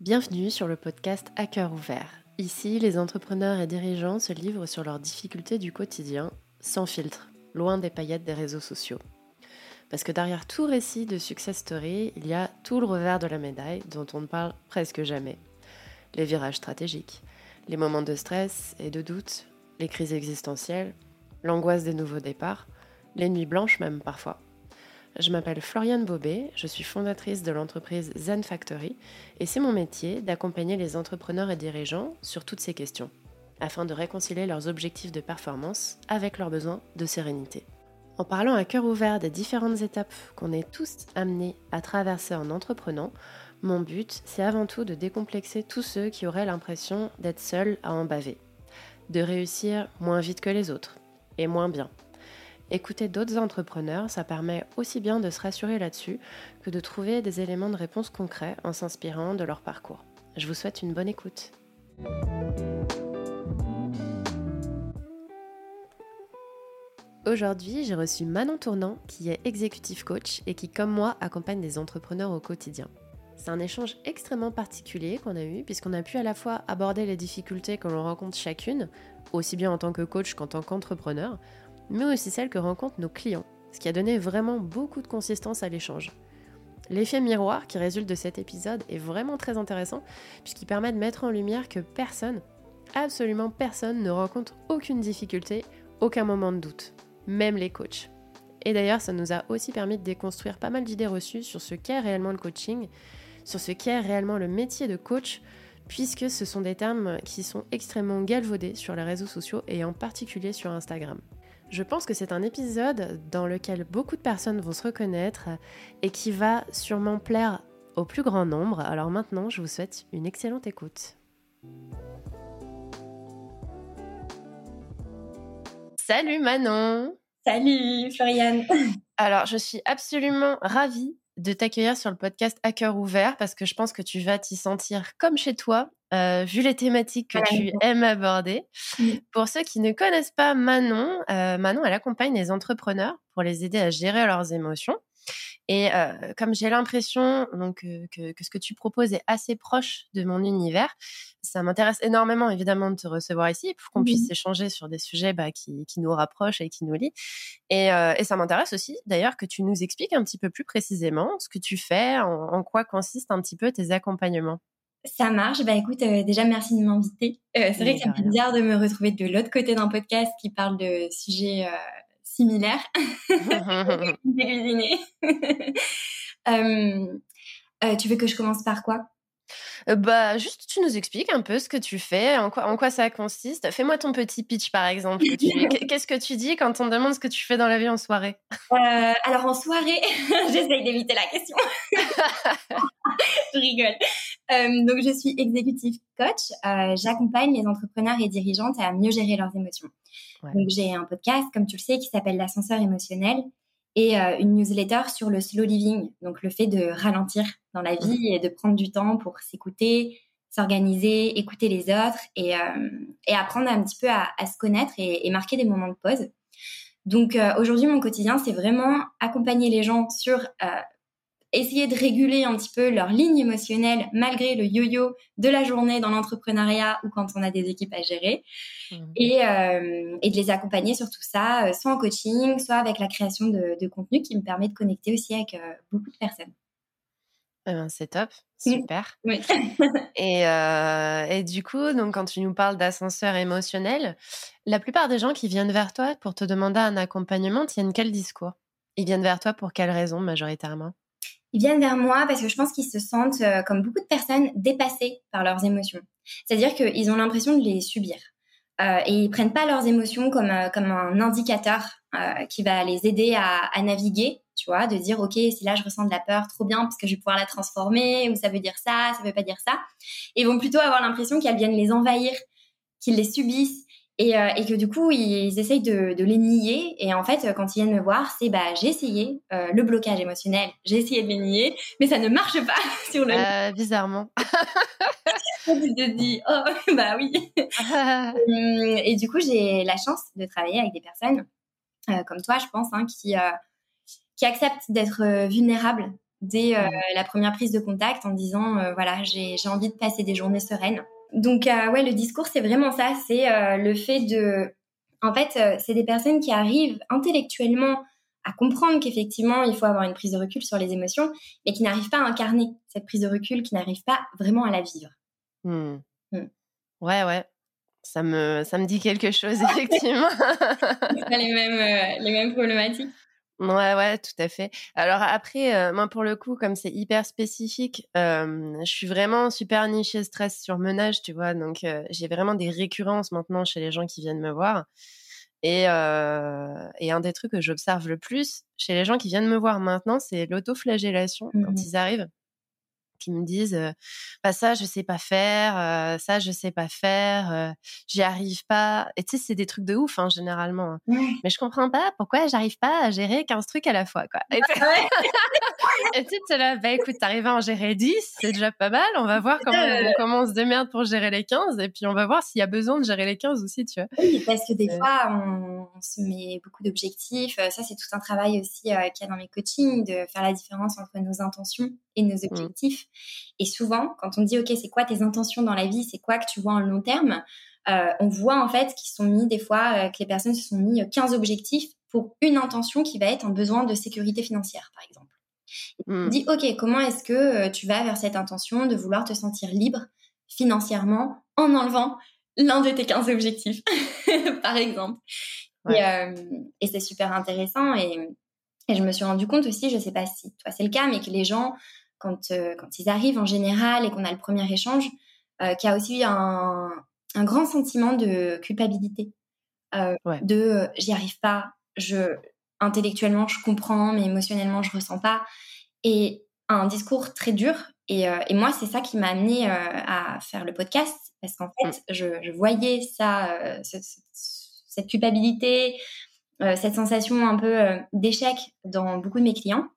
Bienvenue sur le podcast À cœur ouvert. Ici, les entrepreneurs et dirigeants se livrent sur leurs difficultés du quotidien, sans filtre, loin des paillettes des réseaux sociaux. Parce que derrière tout récit de success story, il y a tout le revers de la médaille dont on ne parle presque jamais. Les virages stratégiques, les moments de stress et de doute, les crises existentielles, l'angoisse des nouveaux départs, les nuits blanches même parfois. Je m'appelle Floriane Bobet, je suis fondatrice de l'entreprise Zen Factory et c'est mon métier d'accompagner les entrepreneurs et dirigeants sur toutes ces questions, afin de réconcilier leurs objectifs de performance avec leurs besoins de sérénité. En parlant à cœur ouvert des différentes étapes qu'on est tous amenés à traverser en entreprenant, mon but, c'est avant tout de décomplexer tous ceux qui auraient l'impression d'être seuls à en baver, de réussir moins vite que les autres et moins bien Écouter d'autres entrepreneurs, ça permet aussi bien de se rassurer là-dessus que de trouver des éléments de réponse concrets en s'inspirant de leur parcours. Je vous souhaite une bonne écoute. Aujourd'hui, j'ai reçu Manon Tournant, qui est executive coach et qui, comme moi, accompagne des entrepreneurs au quotidien. C'est un échange extrêmement particulier qu'on a eu, puisqu'on a pu à la fois aborder les difficultés que l'on rencontre chacune, aussi bien en tant que coach qu'en tant qu'entrepreneur, mais aussi celles que rencontrent nos clients, ce qui a donné vraiment beaucoup de consistance à l'échange. L'effet miroir qui résulte de cet épisode est vraiment très intéressant puisqu'il permet de mettre en lumière que personne, absolument personne, ne rencontre aucune difficulté, aucun moment de doute, même les coachs. Et d'ailleurs, ça nous a aussi permis de déconstruire pas mal d'idées reçues sur ce qu'est réellement le coaching, sur ce qu'est réellement le métier de coach, puisque ce sont des termes qui sont extrêmement galvaudés sur les réseaux sociaux et en particulier sur Instagram. Je pense que c'est un épisode dans lequel beaucoup de personnes vont se reconnaître et qui va sûrement plaire au plus grand nombre. Alors maintenant, je vous souhaite une excellente écoute. Salut Manon Salut Floriane Alors, je suis absolument ravie de t'accueillir sur le podcast À cœur ouvert parce que je pense que tu vas t'y sentir comme chez toi euh, vu les thématiques que tu aimes aborder. Pour ceux qui ne connaissent pas Manon, euh, Manon, elle accompagne les entrepreneurs pour les aider à gérer leurs émotions. Et euh, comme j'ai l'impression donc que, que, ce que tu proposes est assez proche de mon univers, ça m'intéresse énormément évidemment de te recevoir ici pour qu'on puisse échanger sur des sujets bah, qui, qui, nous rapprochent et qui nous lient. Et, et ça m'intéresse aussi d'ailleurs que tu nous expliques un petit peu plus précisément ce que tu fais, en, en quoi consistent un petit peu tes accompagnements. Ça marche. Bah écoute, euh, déjà merci de m'inviter. Euh, c'est vrai que ça me fait bizarre de me retrouver de l'autre côté d'un podcast qui parle de sujets euh, similaires. euh, tu veux que je commence par quoi? Euh, bah, juste, tu nous expliques un peu ce que tu fais, en quoi, en quoi ça consiste. Fais-moi ton petit pitch, par exemple. Qu'est-ce que tu dis quand on te demande ce que tu fais dans la vie en soirée? Euh, Alors, en soirée, j'essaye d'éviter la question. Je rigole. Euh, donc, je suis exécutive coach. Euh, J'accompagne les entrepreneurs et dirigeantes à mieux gérer leurs émotions. Donc, j'ai un podcast, comme tu le sais, qui s'appelle l'ascenseur émotionnel et euh, une newsletter sur le slow living, donc le fait de ralentir dans la vie et de prendre du temps pour s'écouter, s'organiser, écouter les autres et, et apprendre un petit peu à, à se connaître et, et, marquer des moments de pause. Donc euh, aujourd'hui, mon quotidien, c'est vraiment accompagner les gens sur essayer de réguler un petit peu leur ligne émotionnelle malgré le yo-yo de la journée dans l'entrepreneuriat ou quand on a des équipes à gérer mmh. et, euh, et, de les accompagner sur tout ça, euh, soit en coaching, soit avec la création de, de contenu qui me permet de connecter aussi avec euh, beaucoup de personnes. Eh ben, c'est top, mmh. super. Oui. et, et, du coup, donc quand tu nous parles d'ascenseur émotionnel, la plupart des gens qui viennent vers toi pour te demander un accompagnement tiennent quel discours? Ils viennent vers toi pour quelles raisons majoritairement? Ils viennent vers moi parce que je pense qu'ils se sentent, euh, comme beaucoup de personnes, dépassés par leurs émotions. C'est-à-dire qu'ils ont l'impression de les subir. Euh, et ils prennent pas leurs émotions comme, euh, comme un indicateur euh, qui va les aider à, à, naviguer, tu vois, de dire, OK, si là je ressens de la peur, trop bien, parce que je vais pouvoir la transformer, ou ça veut dire ça, ça veut pas dire ça. Et ils vont plutôt avoir l'impression qu'elles viennent les envahir, qu'ils les subissent, et, euh, et, que du coup ils essayent de, de, les nier. Et en fait quand ils viennent me voir c'est bah j'ai essayé euh, le blocage émotionnel. J'ai essayé de les nier mais ça ne marche pas sur le euh, bizarrement. Je te dis oh bah oui. Hum, et du coup j'ai la chance de travailler avec des personnes comme toi je pense hein, qui qui acceptent d'être vulnérables dès la première prise de contact en disant voilà j'ai envie de passer des journées sereines. Donc ouais le discours c'est vraiment ça, c'est le fait de en fait c'est des personnes qui arrivent intellectuellement à comprendre qu'effectivement, il faut avoir une prise de recul sur les émotions, mais qui n'arrivent pas à incarner cette prise de recul, qui n'arrivent pas vraiment à la vivre. Mmh. Mmh. Ouais, ouais. Ça me, ça me dit quelque chose, effectivement. les, mêmes, euh, les mêmes problématiques. Ouais, ouais, tout à fait. Alors après, euh, moi pour le coup, comme c'est hyper spécifique, euh, je suis vraiment super nichée stress sur menage, tu vois. Donc j'ai vraiment des récurrences maintenant chez les gens qui viennent me voir. Et, euh, et, un des trucs que j'observe le plus chez les gens qui viennent me voir maintenant, c'est l'autoflagellation quand mmh ils arrivent qui me disent bah ça je sais pas faire ça je sais pas faire j'y arrive pas et tu sais c'est des trucs de ouf hein, généralement hein. mais je comprends pas pourquoi j'arrive pas à gérer 15 trucs à la fois quoi. Et tu sais là bah écoute t'arrives à en gérer 10 c'est déjà pas mal. On va voir comment, comment on se démerde pour gérer les 15 et puis on va voir s'il y a besoin de gérer les 15 aussi tu vois oui parce que des fois on, se met beaucoup d'objectifs ça c'est tout un travail aussi qu'il y a dans mes coachings de faire la différence entre nos intentions et nos mmh. objectifs et souvent, quand on dit, OK, c'est quoi tes intentions dans la vie, c'est quoi que tu vois en long terme, euh, on voit en fait qu'ils sont mis des fois, euh, que les personnes se sont mis 15 objectifs pour une intention qui va être un besoin de sécurité financière, par exemple. on mmh. dit, OK, comment est-ce que euh, tu vas vers cette intention de vouloir te sentir libre financièrement en enlevant l'un de tes 15 objectifs, par exemple? Et, c'est super intéressant. Et, et, je me suis rendu compte aussi, je ne sais pas si toi c'est le cas, mais que les gens quand, euh, quand ils arrivent en général et qu'on a le premier échange, euh, qu'il y a aussi un, un grand sentiment de culpabilité, euh, de j'y arrive pas, je intellectuellement je comprends, mais émotionnellement je ressens pas, et un discours très dur. Et, et moi, c'est ça qui m'a amené à faire le podcast, parce qu'en fait, mm. je, je, voyais ça, cette culpabilité, cette sensation un peu d'échec dans beaucoup de mes clients.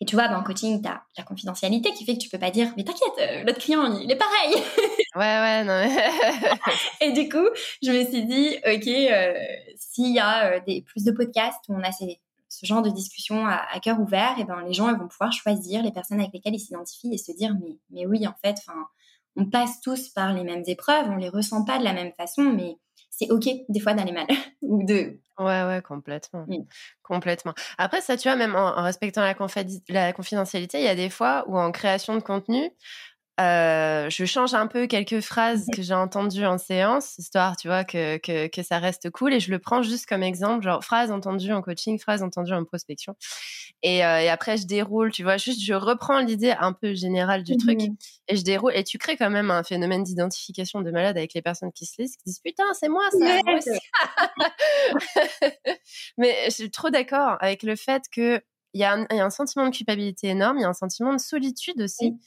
Et tu vois, ben, en coaching, tu as la confidentialité qui fait que tu peux pas dire, mais t'inquiète, euh, l'autre client, il est pareil. ouais, ouais, non. et du coup, je me suis dit, OK, euh, s'il y a euh, des, plus de podcasts où on a ces, ce genre de discussion à, cœur ouvert, et ben, les gens ils vont pouvoir choisir les personnes avec lesquelles ils s'identifient et se dire, mais, mais oui, en fait, on passe tous par les mêmes épreuves, on les ressent pas de la même façon, mais c'est ok des fois d'aller mal ou de Ouais, ouais, complètement. Complètement. Après, ça, tu vois, même en, respectant la, la, confidentialité, il y a des fois où en création de contenu, euh, je change un peu quelques phrases que j'ai entendues en séance, histoire, tu vois, que, que, que, ça reste cool. Et je le prends juste comme exemple, genre phrase entendue en coaching, phrase entendue en prospection. Et, euh, et après, je déroule, tu vois, juste je reprends l'idée un peu générale du truc mmh et je déroule. Et tu crées quand même un phénomène d'identification de malade avec les personnes qui se lisent, qui disent putain, c'est moi ça. Mais je suis trop d'accord avec le fait que il y, a un sentiment de culpabilité énorme, il y a un sentiment de solitude aussi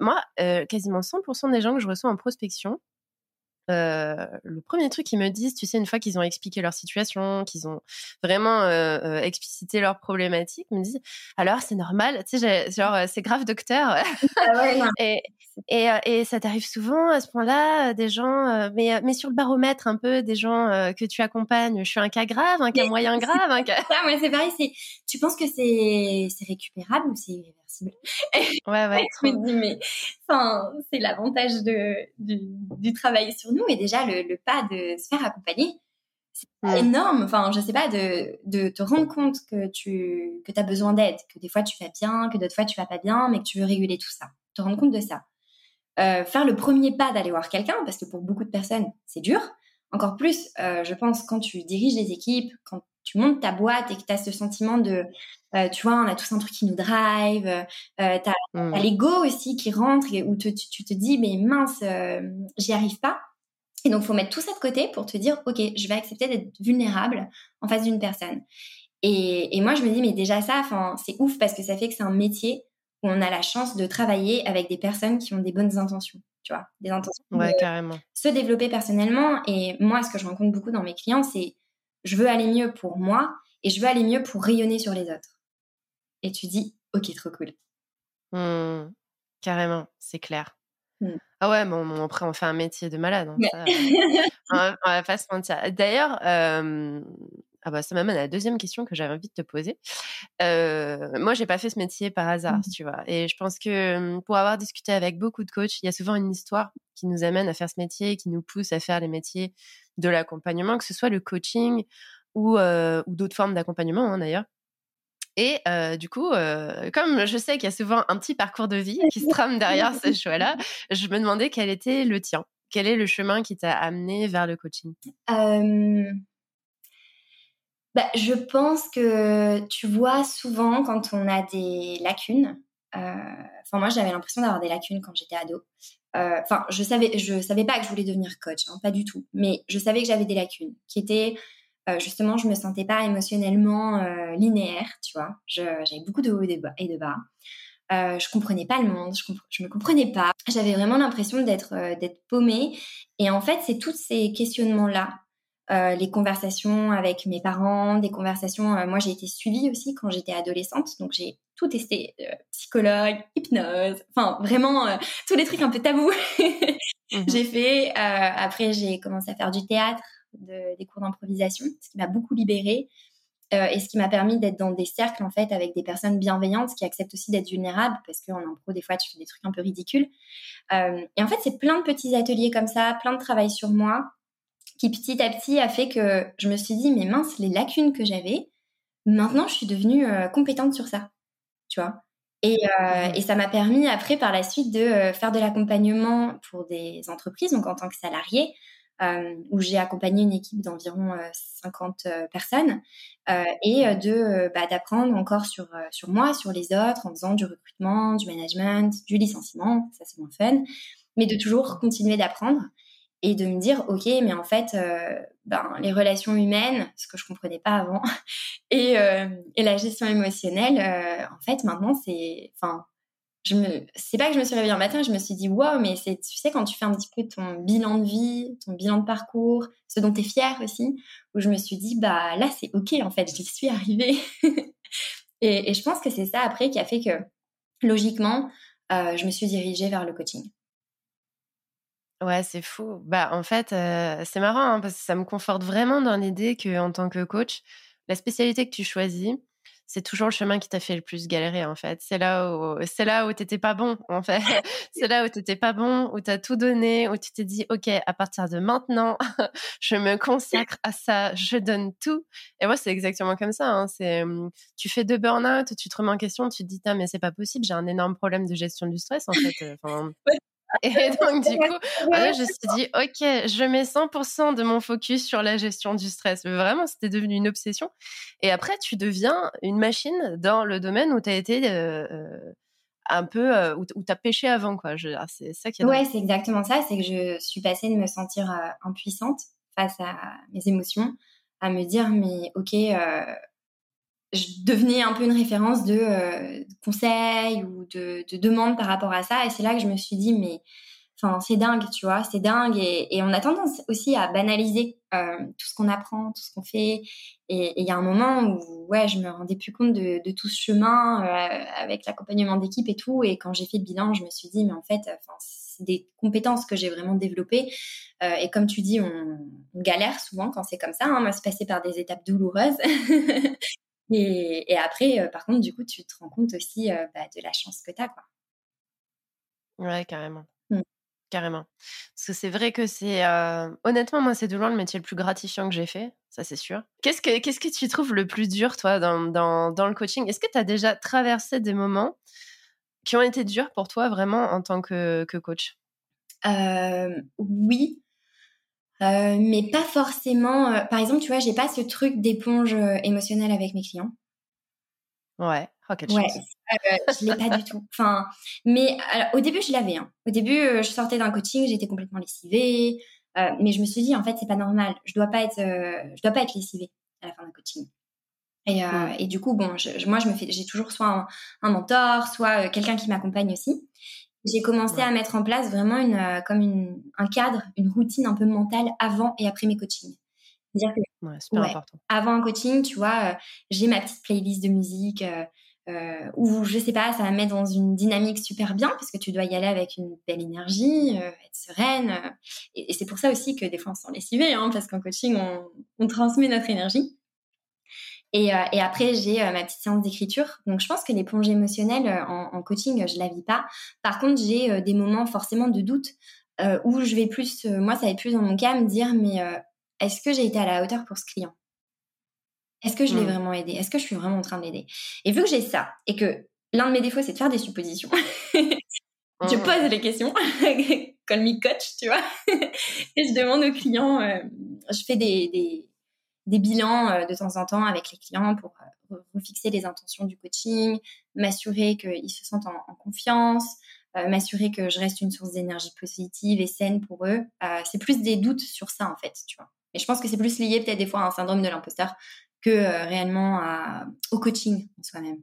moi, euh, quasiment 100% des gens que je reçois en prospection, euh, le premier truc qu'ils me disent, tu sais, une fois qu'ils ont expliqué leur situation, qu'ils ont vraiment euh, euh explicité leurs problématiques, me disent alors c'est normal, tu sais, genre c'est grave docteur. Ah ouais, et, et, et, ça t'arrive souvent à ce point-là, des gens, mais, mais sur le baromètre un peu, des gens que tu accompagnes, je suis un cas grave, un cas moyen grave, un cas. Ça, c'est pareil. Tu penses que c'est, c'est récupérable ou c'est Ouais, ouais. je me dis mais, enfin, c'est l'avantage de du, du travail sur nous et déjà le, le pas de se faire accompagner c'est mmh. énorme. Enfin, je sais pas, de, de te rendre compte que tu que as besoin d'aide, que des fois tu vas bien, que d'autres fois tu vas pas bien, mais que tu veux réguler tout ça. Te rendre compte de ça. Euh, faire le premier pas d'aller voir quelqu'un, parce que pour beaucoup de personnes, c'est dur. Encore plus, euh, je pense, quand tu diriges des équipes, quand tu montes ta boîte et que tu as ce sentiment de, euh, tu vois, on a tous un truc qui nous drive, euh, tu as, mmh. l'ego aussi qui rentre et où tu, tu, te dis, mais mince, j'y arrive pas. Et donc, faut mettre tout ça de côté pour te dire, OK, je vais accepter d'être vulnérable en face d'une personne. Et, et, moi, je me dis, mais déjà ça, c'est ouf parce que ça fait que c'est un métier où on a la chance de travailler avec des personnes qui ont des bonnes intentions, tu vois, des intentions ouais, carrément. se développer personnellement. Et moi, ce que je rencontre beaucoup dans mes clients, c'est je veux aller mieux pour moi et je veux aller mieux pour rayonner sur les autres. Et tu dis, ok, trop cool. Mmh. carrément, c'est clair. Mmh. Ah ouais, bon, après, on fait un métier de malade. Hein, ça, on, va, pas se mentir. D'ailleurs, Ah bah ça m'amène à la deuxième question que j'avais envie de te poser. Euh, moi, j'ai pas fait ce métier par hasard, mmh. tu vois. Et je pense que pour avoir discuté avec beaucoup de coachs, il y a souvent une histoire qui nous amène à faire ce métier, qui nous pousse à faire les métiers de l'accompagnement, que ce soit le coaching ou, euh, ou d'autres formes d'accompagnement hein, d'ailleurs. Et euh, du coup, euh, comme je sais qu'il y a souvent un petit parcours de vie qui se trame derrière ce choix-là, je me demandais quel était le tien. Quel est le chemin qui t'a amené vers le coaching? Bah, Je pense que tu vois souvent quand on a des lacunes. Enfin, moi, j'avais l'impression d'avoir des lacunes quand j'étais ado. Enfin, je savais, je savais pas que je voulais devenir coach, hein, pas du tout. Mais je savais que j'avais des lacunes qui étaient euh, justement, je me sentais pas émotionnellement euh, linéaire, tu vois. J'avais beaucoup de hauts et de bas. Et de bas. Euh, je comprenais pas le monde, je, je me comprenais pas. J'avais vraiment l'impression d'être euh, d'être paumée. Et en fait, c'est tous ces questionnements là, euh, les conversations avec mes parents, des conversations. moi, j'ai été suivie aussi quand j'étais adolescente, donc j'ai tout testé psychologue, hypnose, enfin vraiment tous les trucs un peu tabous. Mmh j'ai fait. après, j'ai commencé à faire du théâtre des cours d'improvisation, ce qui m'a beaucoup libérée euh, et ce qui m'a permis d'être dans des cercles en fait avec des personnes bienveillantes qui acceptent aussi d'être vulnérables parce qu'en impro des fois tu fais des trucs un peu ridicules. Euh, et en fait c'est plein de petits ateliers comme ça, plein de travail sur moi qui petit à petit a fait que je me suis dit mais mince les lacunes que j'avais, maintenant je suis devenue euh, compétente sur ça, tu vois? Et, mmh. et, ça m'a permis après par la suite de faire de l'accompagnement pour des entreprises, donc en tant que salarié, euh, où j'ai accompagné une équipe d'environ 50 euh, euh, personnes et de bah, d'apprendre encore sur sur moi, sur les autres, en faisant du recrutement, du management, du licenciement, ça c'est moins fun, mais de toujours continuer d'apprendre et de me dire ok mais en fait ben, les relations humaines ce que je comprenais pas avant et, et la gestion émotionnelle en fait maintenant c'est enfin je me, c'est pas que je me suis réveillée un matin, je me suis dit, wow, mais c'est, tu sais, quand tu fais un petit peu ton bilan de vie, ton bilan de parcours, ce dont tu es fière aussi, où je me suis dit, bah là, c'est OK, en fait, j'y suis arrivée. et, je pense que c'est ça après qui a fait que, logiquement, euh, je me suis dirigée vers le coaching. Ouais, c'est fou. Bah, en fait, euh, c'est marrant hein, parce que ça me conforte vraiment dans l'idée que, en tant que coach, la spécialité que tu choisis, c'est toujours le chemin qui t'a fait le plus galérer en fait. C'est là où c'est là où t'étais pas bon en fait. c'est là où t'étais pas bon, où t'as tout donné, où tu t'es dit ok à partir de maintenant je me consacre à ça, je donne tout. Et moi c'est exactement comme ça. Hein. C'est tu fais deux burn-out, tu te remets en question, tu te dis mais c'est pas possible, j'ai un énorme problème de gestion du stress en fait. Enfin, et donc, du coup, je me suis dit, OK, je mets 100% de mon focus sur la gestion du stress. Vraiment, c'était devenu une obsession. Et après, tu deviens une machine dans le domaine où tu as été euh, euh, un peu, euh, où tu as pêché avant, quoi. C'est ça qui est. Ouais, c'est exactement ça. C'est que je suis passée de me sentir impuissante face à mes émotions à me dire, mais OK, je devenais un peu une référence de, euh, conseils ou de, de demandes par rapport à ça. Et c'est là que je me suis dit, mais enfin, c'est dingue, tu vois, c'est dingue. Et, on a tendance aussi à banaliser euh, tout ce qu'on apprend, tout ce qu'on fait. Et il y a un moment où, ouais, je me rendais plus compte de, tout ce chemin euh, avec l'accompagnement d'équipe et tout. Et quand j'ai fait le bilan, je me suis dit, mais en fait, c'est des compétences que j'ai vraiment développées. Euh, et comme tu dis, on, on galère souvent quand c'est comme ça. Hein. Moi, c'est passé par des étapes douloureuses. Et, et après, euh, par contre, du coup, tu te rends compte aussi euh, bah, de la chance que tu as. Quoi. Ouais, carrément. Mmh. Carrément. Parce que c'est vrai que c'est. Euh, honnêtement, moi, c'est de loin le métier le plus gratifiant que j'ai fait, ça c'est sûr. Qu'est-ce que, qu'est-ce que tu trouves le plus dur, toi, dans, dans, dans le coaching? Est-ce que tu as déjà traversé des moments qui ont été durs pour toi, vraiment, en tant que, que coach? Oui. Euh, mais pas forcément. Euh, par exemple, tu vois, j'ai pas ce truc d'éponge euh, émotionnelle avec mes clients. Ouais. Oh, quelle ouais, je l'ai pas du tout. Enfin, mais au début, je l'avais. Hein. Au début, je sortais d'un coaching, j'étais complètement lessivée. mais je me suis dit, en fait, c'est pas normal. Je dois pas être, je dois pas être lessivée à la fin d'un coaching. Et, mmh. et, du coup, bon, je, moi, je me fais, j'ai toujours soit un, un mentor, soit quelqu'un qui m'accompagne aussi j'ai commencé à mettre en place vraiment une, euh, comme une, un cadre, une routine un peu mentale avant et après mes coachings. C'est-à-dire que ouais, important. avant un coaching, tu vois, euh, j'ai ma petite playlist de musique euh, euh, où je sais pas, ça va mettre dans une dynamique super bien parce que tu dois y aller avec une belle énergie, être sereine. et, et c'est pour ça aussi que des fois on se sent lessivé, hein, parce qu'en coaching on, on transmet notre énergie. Et, et après, j'ai ma petite séance d'écriture. Donc, je pense que l'éponge émotionnelle en, en, coaching, je la vis pas. Par contre, j'ai des moments forcément de doute où je vais plus, moi, ça va être plus dans mon cas, me dire, mais est-ce que j'ai été à la hauteur pour ce client? Est-ce que je l'ai mmh. vraiment aidé? Est-ce que je suis vraiment en train de l'aider? Et vu que j'ai ça, et que l'un de mes défauts, c'est de faire des suppositions, je mmh. pose les questions, comme me coach, tu vois, et je demande aux clients, euh, je fais des, des, des bilans euh, de temps en temps avec les clients pour euh, refixer les intentions du coaching, m'assurer qu'ils se sentent en, confiance, m'assurer que je reste une source d'énergie positive et saine pour eux. c'est plus des doutes sur ça, en fait, tu vois. Et je pense que c'est plus lié peut-être des fois à un syndrome de l'imposteur que euh, réellement au coaching en soi-même.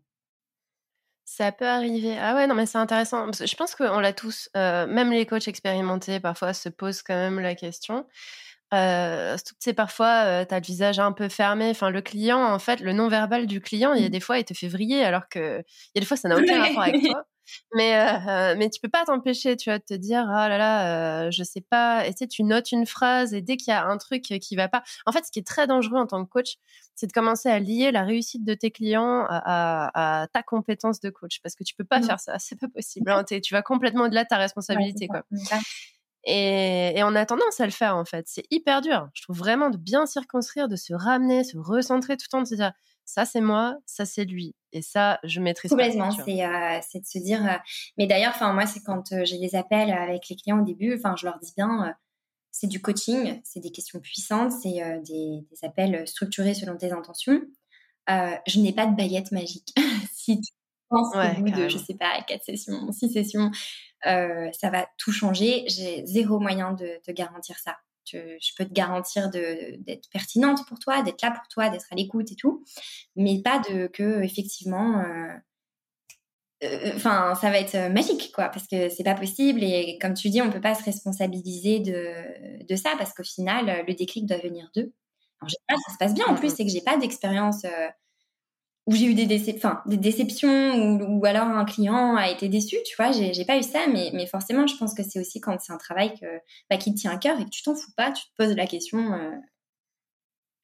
Ça peut arriver. Ah ouais, non, mais c'est intéressant. je pense qu'on l'a tous, euh, même les coachs expérimentés, parfois se posent quand même la question. Euh, c'est parfois, euh, tu as le visage un peu fermé. Enfin, le client, en fait, le non-verbal du client, il y a mmh. des fois, il te fait vriller, alors que il y a des fois, ça n'a aucun rapport avec toi. Mais, euh, mais tu peux pas t'empêcher, tu vois, de te dire, ah là là, euh, je sais pas. Et tu sais, tu notes une phrase et dès qu'il y a un truc qui va pas. En fait, ce qui est très dangereux en tant que coach, c'est de commencer à lier la réussite de tes clients à, ta compétence de coach. Parce que tu peux pas mmh. faire ça, c'est pas possible. Hein, tu vas complètement au-delà de ta responsabilité, quoi. Et, et, on a tendance à le faire, en fait. C'est hyper dur. Je trouve vraiment de bien circonscrire, de se ramener, se recentrer tout le temps, de se dire, ça c'est moi, ça c'est lui. Et ça, je maîtrise Complètement, c'est euh, de se dire. Euh, mais d'ailleurs, enfin moi, c'est quand euh, j'ai les appels avec les clients au début, enfin je leur dis bien, c'est du coaching, c'est des questions puissantes, c'est des, des, appels structurés selon tes intentions. je n'ai pas de baguette magique. si penses au bout de, je sais pas, quatre sessions, six sessions, ça va tout changer. J'ai zéro moyen de te garantir ça je peux te garantir d'être pertinente pour toi, d'être là pour toi, d'être à l'écoute et tout, mais pas de que effectivement, euh, euh, ça va être magique quoi, parce que c'est pas possible et comme tu dis, on peut pas se responsabiliser de, de ça parce qu'au final, le déclic doit venir d'eux. En général, ça se passe bien en plus, c'est que j'ai pas d'expérience. Euh, où j'ai eu des, des déceptions ou, ou, alors un client a été déçu, tu vois, j'ai pas eu ça, mais, mais forcément, je pense que c'est aussi quand c'est un travail que, bah, qui te tient à cœur et que tu t'en fous pas, tu te poses la question. Euh...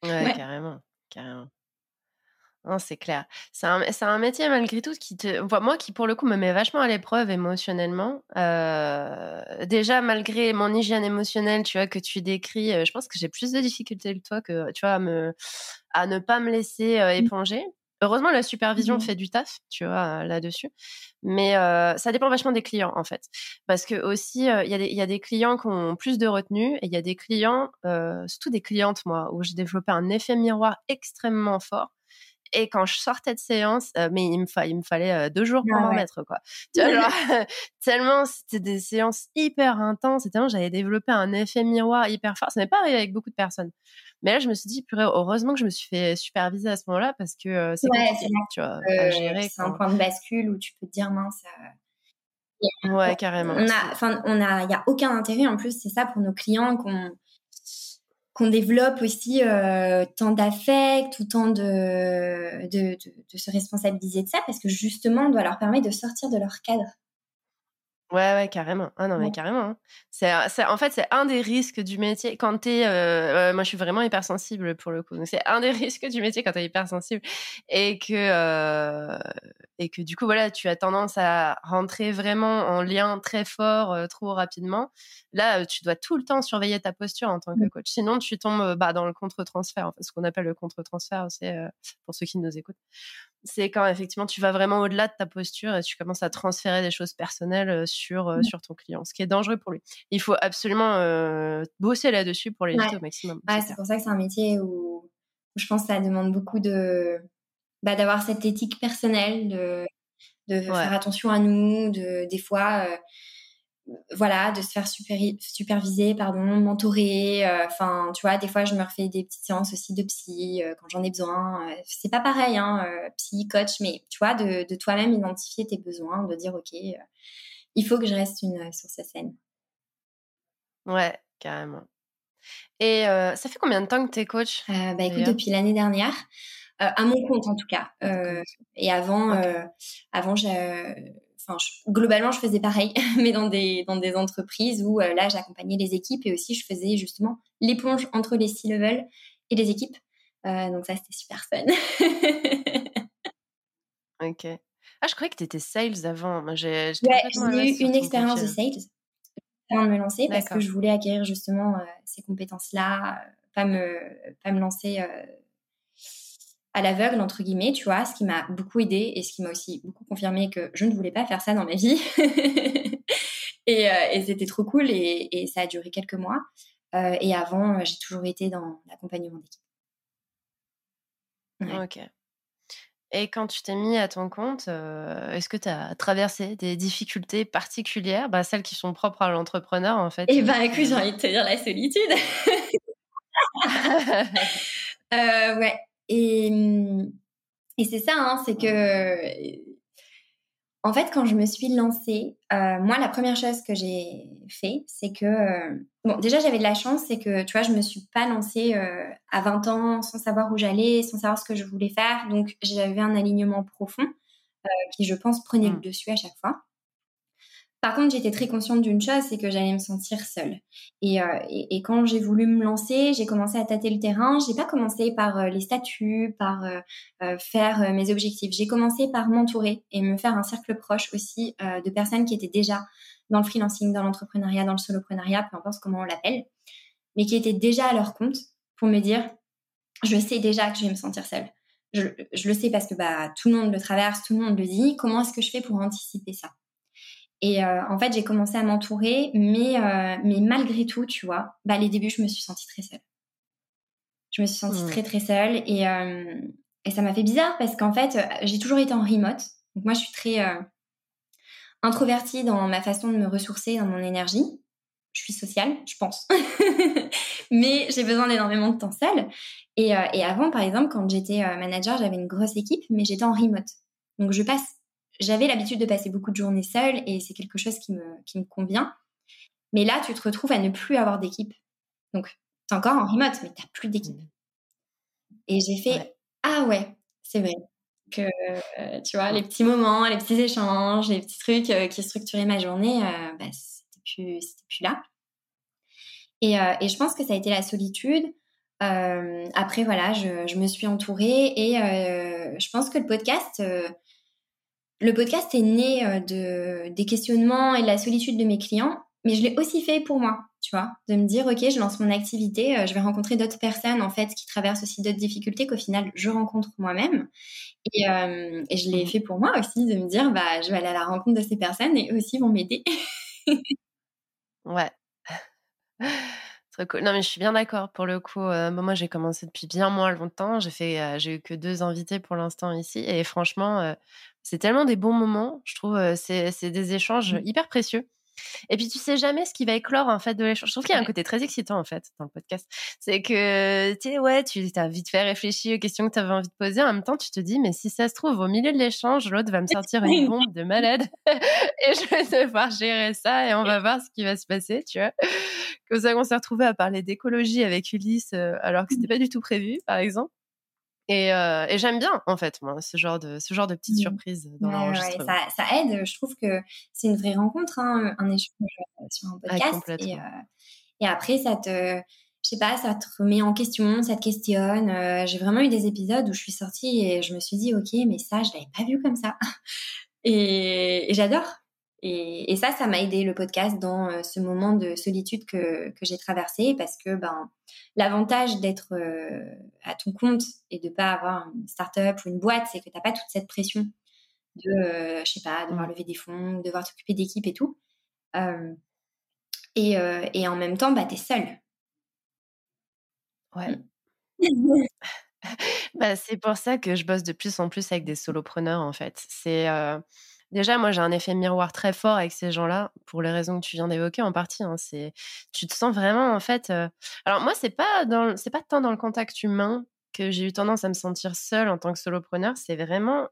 Ouais, carrément, carrément. c'est clair. C'est un, un, métier malgré tout qui te, moi qui pour le coup me met vachement à l'épreuve émotionnellement. Euh, déjà malgré mon hygiène émotionnelle, tu vois que tu décris, euh, je pense que j'ai plus de difficultés que toi que tu vois à me, à ne pas me laisser euh, mmh. Heureusement, la supervision mmh fait du taf, tu vois, là-dessus. Mais euh, ça dépend vachement des clients, en fait. Parce que aussi, euh, il y, y, a des clients qui ont plus de retenue et il y a des clients, euh, surtout des clientes, moi, où j'ai développé un effet miroir extrêmement fort. Et quand je sortais de séance, euh, mais il me, il me fallait euh, deux jours pour ah m'en mettre, quoi. Tu vois, genre, tellement c'était des séances hyper intenses et tellement j'avais développé un effet miroir hyper fort. Ça n'est pas arrivé avec beaucoup de personnes. Mais là, je me suis dit, purée, heureusement que je me suis fait superviser à ce moment-là parce que euh, c'est ouais, tu vois, à gérer. C'est un point de bascule où tu peux te dire, mince. Ouais, carrément. On a, enfin, on a, il y a aucun intérêt en plus, c'est ça pour nos clients qu'on qu'on développe aussi euh, tant d'affect ou tant de de, de, se responsabiliser de ça parce que justement on doit leur permettre de sortir de leur cadre. Ouais, ouais, carrément. Ah non, mais carrément. Hein. C'est, en fait, c'est un des risques du métier. Quand t'es, euh, moi, je suis vraiment hypersensible pour le coup. Donc, c'est un des risques du métier quand t'es hypersensible et que, euh, et que du coup, voilà, tu as tendance à rentrer vraiment en lien très fort euh, trop rapidement. Là, tu dois tout le temps surveiller ta posture en tant que mmh. coach. Sinon, tu tombes bah, dans le contre-transfert, ce qu'on appelle le contre-transfert, c'est pour ceux qui nous écoutent c'est quand effectivement tu vas vraiment au-delà de ta posture et tu commences à transférer des choses personnelles sur, euh, mmh. sur ton client, ce qui est dangereux pour lui. Il faut absolument euh, bosser là-dessus pour l'éviter au maximum. c'est pour ça que c'est un métier où, je pense que ça demande beaucoup de bah, d'avoir cette éthique personnelle, de, de faire attention à nous, de des fois voilà, de se faire superviser, pardon, mentorer. Euh, enfin, tu vois, des fois, je me refais des petites séances aussi de psy euh, quand j'en ai besoin. Euh, c'est pas pareil, hein, psy, coach, mais tu vois, de, toi-même identifier tes besoins, de dire, OK, il faut que je reste une sur sa scène. Ouais, carrément. Et ça fait combien de temps que tu es coach Bah écoute, depuis l'année dernière. à mon compte en tout cas. et avant, avant j'ai globalement, je faisais pareil, mais dans des, dans des entreprises où euh, là, j'accompagnais les équipes et aussi je faisais justement l'éponge entre les C-level et les équipes. donc ça, c'était super fun. ok. Ah, je croyais que tu étais sales avant. j'ai eu une expérience de sales avant de me lancer parce que je voulais acquérir justement ces compétences-là, pas me, pas me lancer à l'aveugle, entre guillemets, tu vois, ce qui m'a beaucoup aidé et ce qui m'a aussi beaucoup confirmé que je ne voulais pas faire ça dans ma vie. et, et c'était trop cool et, et, ça a duré quelques mois. Euh, et avant, j'ai toujours été dans l'accompagnement d'équipe. Ok. Et quand tu t'es mis à ton compte, euh, est-ce que tu as traversé des difficultés particulières, bah, celles qui sont propres à l'entrepreneur en fait Eh ben, écoute, j'ai envie de te dire la solitude. euh, ouais. Et, mmh, et c'est ça, hein, c'est que en fait, quand je me suis lancée, euh, moi, la première chose que j'ai fait, c'est que, euh, bon, déjà, j'avais de la chance, c'est que, tu vois, je me suis pas lancée euh, à 20 ans sans savoir où j'allais, sans savoir ce que je voulais faire. Donc, j'avais un alignement profond qui, je pense, prenait le mmh. dessus à chaque fois. Par contre, j'étais très consciente d'une chose, c'est que j'allais me sentir seule. Et, euh, et, quand j'ai voulu me lancer, j'ai commencé à tâter le terrain. J'ai pas commencé par euh, les statuts, par euh, faire mes objectifs. J'ai commencé par m'entourer et me faire un cercle proche aussi de personnes qui étaient déjà dans le freelancing, dans l'entrepreneuriat, dans le soloprenariat, peu importe comment on l'appelle, mais qui étaient déjà à leur compte pour me dire, je sais déjà que je vais me sentir seule. Je, je le sais parce que bah, tout le monde le traverse, tout le monde le dit. Comment est-ce que je fais pour anticiper ça? Et euh, en fait, j'ai commencé à m'entourer, mais, euh, mais malgré tout, tu vois, bah, les débuts, je me suis sentie très seule. Je me suis sentie très, très seule. Et, euh, et ça m'a fait bizarre parce qu'en fait, j'ai toujours été en remote. Donc moi, je suis très introvertie dans ma façon de me ressourcer, dans mon énergie. Je suis sociale, je pense. mais j'ai besoin d'énormément de temps seule. Et, et avant, par exemple, quand j'étais manager, j'avais une grosse équipe, mais j'étais en remote. Donc je passe j'avais l'habitude de passer beaucoup de journées seule et c'est quelque chose qui me, qui me convient. Mais là, tu te retrouves à ne plus avoir d'équipe. Donc, tu es encore en remote, mais tu n'as plus d'équipe. Mmh. Et j'ai fait Ah ouais, c'est vrai. Que, euh, tu vois, les petits moments, les petits échanges, les petits trucs euh, qui structuraient ma journée, euh, bah, c'était plus, plus là. Et, et, je pense que ça a été la solitude. après, voilà, je, je, me suis entourée et je pense que le podcast le podcast est né euh, de, des questionnements et de la solitude de mes clients, mais je l'ai aussi fait pour moi, tu vois, de me dire, OK, je lance mon activité, euh, je vais rencontrer d'autres personnes, en fait, qui traversent aussi d'autres difficultés qu'au final, je rencontre moi-même. Et, euh, et, je l'ai mmh. fait pour moi aussi, de me dire, bah, je vais aller à la rencontre de ces personnes et eux aussi vont m'aider. ouais. Très cool. Non, mais je suis bien d'accord. Pour le coup, moi, j'ai commencé depuis bien moins longtemps. J'ai fait, j'ai eu que deux invités pour l'instant ici, et franchement, c'est tellement des bons moments, je trouve, c'est des échanges mmh. hyper précieux. Et puis tu sais jamais ce qui va éclore en fait de l'échange. Je trouve qu'il y a un côté très excitant en fait dans le podcast. C'est que tu sais ouais, tu as vite fait réfléchir aux questions que tu avais envie de poser. En même temps, tu te dis mais si ça se trouve au milieu de l'échange, l'autre va me sortir une bombe de malade et je vais devoir gérer ça et on va voir ce qui va se passer, tu vois. Comme ça, on s'est retrouvé à parler d'écologie avec Ulysse alors que c'était pas du tout prévu, par exemple. Euh, et, j'aime bien, en fait, moi, ce genre de, ce genre de petites mmh. surprises dans l'enregistrement. ça, ça, aide. Je trouve que c'est une vraie rencontre, hein, un échange euh, sur un podcast. et, euh, et, après, ça te, je sais pas, ça te remet en question, ça te questionne. J'ai vraiment eu des épisodes où je suis sortie et je me suis dit, OK, mais ça, je l'avais pas vu comme ça. et, et j'adore. Et, et, ça, ça m'a aidé le podcast dans ce moment de solitude que, que j'ai traversé parce que ben L'avantage d'être euh, à ton compte et de pas avoir une start-up ou une boîte, c'est que tu n'as pas toute cette pression de, euh, je sais pas, devoir mmh. lever des fonds, devoir t'occuper d'équipe et tout. Euh, et, et, en même temps, bah, tu es seule. Ouais. Mmh. bah, c'est pour ça que je bosse de plus en plus avec des solopreneurs, en fait. C'est Déjà, moi, j'ai un effet miroir très fort avec ces gens-là, pour les raisons que tu viens d'évoquer en partie. Hein, c'est, tu te sens vraiment, en fait. Euh, alors moi, c'est pas dans, c'est pas tant dans le contact humain que j'ai eu tendance à me sentir seule en tant que solopreneur. C'est vraiment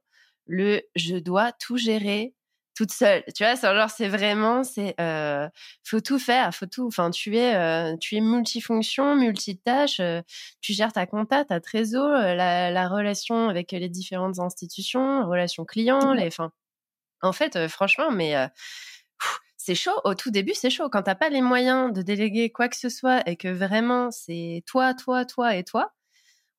le, je dois tout gérer toute seule. Tu vois, c'est genre, c'est vraiment, c'est, euh, faut tout faire, faut tout. Enfin, tu es, euh, tu es multifonction, multitâche. tu gères ta compta, ta trésor, la, la, relation avec les différentes institutions, relation client, les, enfin en fait, franchement, mais c'est chaud. Au tout début, c'est chaud. Quand t'as pas les moyens de déléguer quoi que ce soit et que vraiment c'est toi, toi, toi et toi,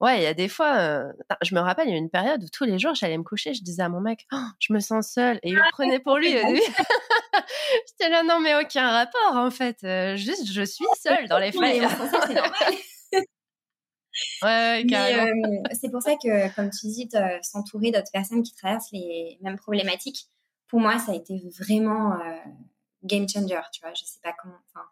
Ouais, il y a des fois, je me rappelle, il y a une période où tous les jours, j'allais me coucher, je disais à mon mec, «Oh, je me sens seule, et il le ah, prenait pour lui. J'étais là, non, mais aucun rapport, en fait. juste, je suis seule dans les faits. c'est normal. ouais, carrément. c'est pour ça que, comme tu dis, s'entourer d'autres personnes qui traversent les mêmes problématiques, pour moi, ça a été vraiment game changer, tu vois. Je sais pas comment, enfin,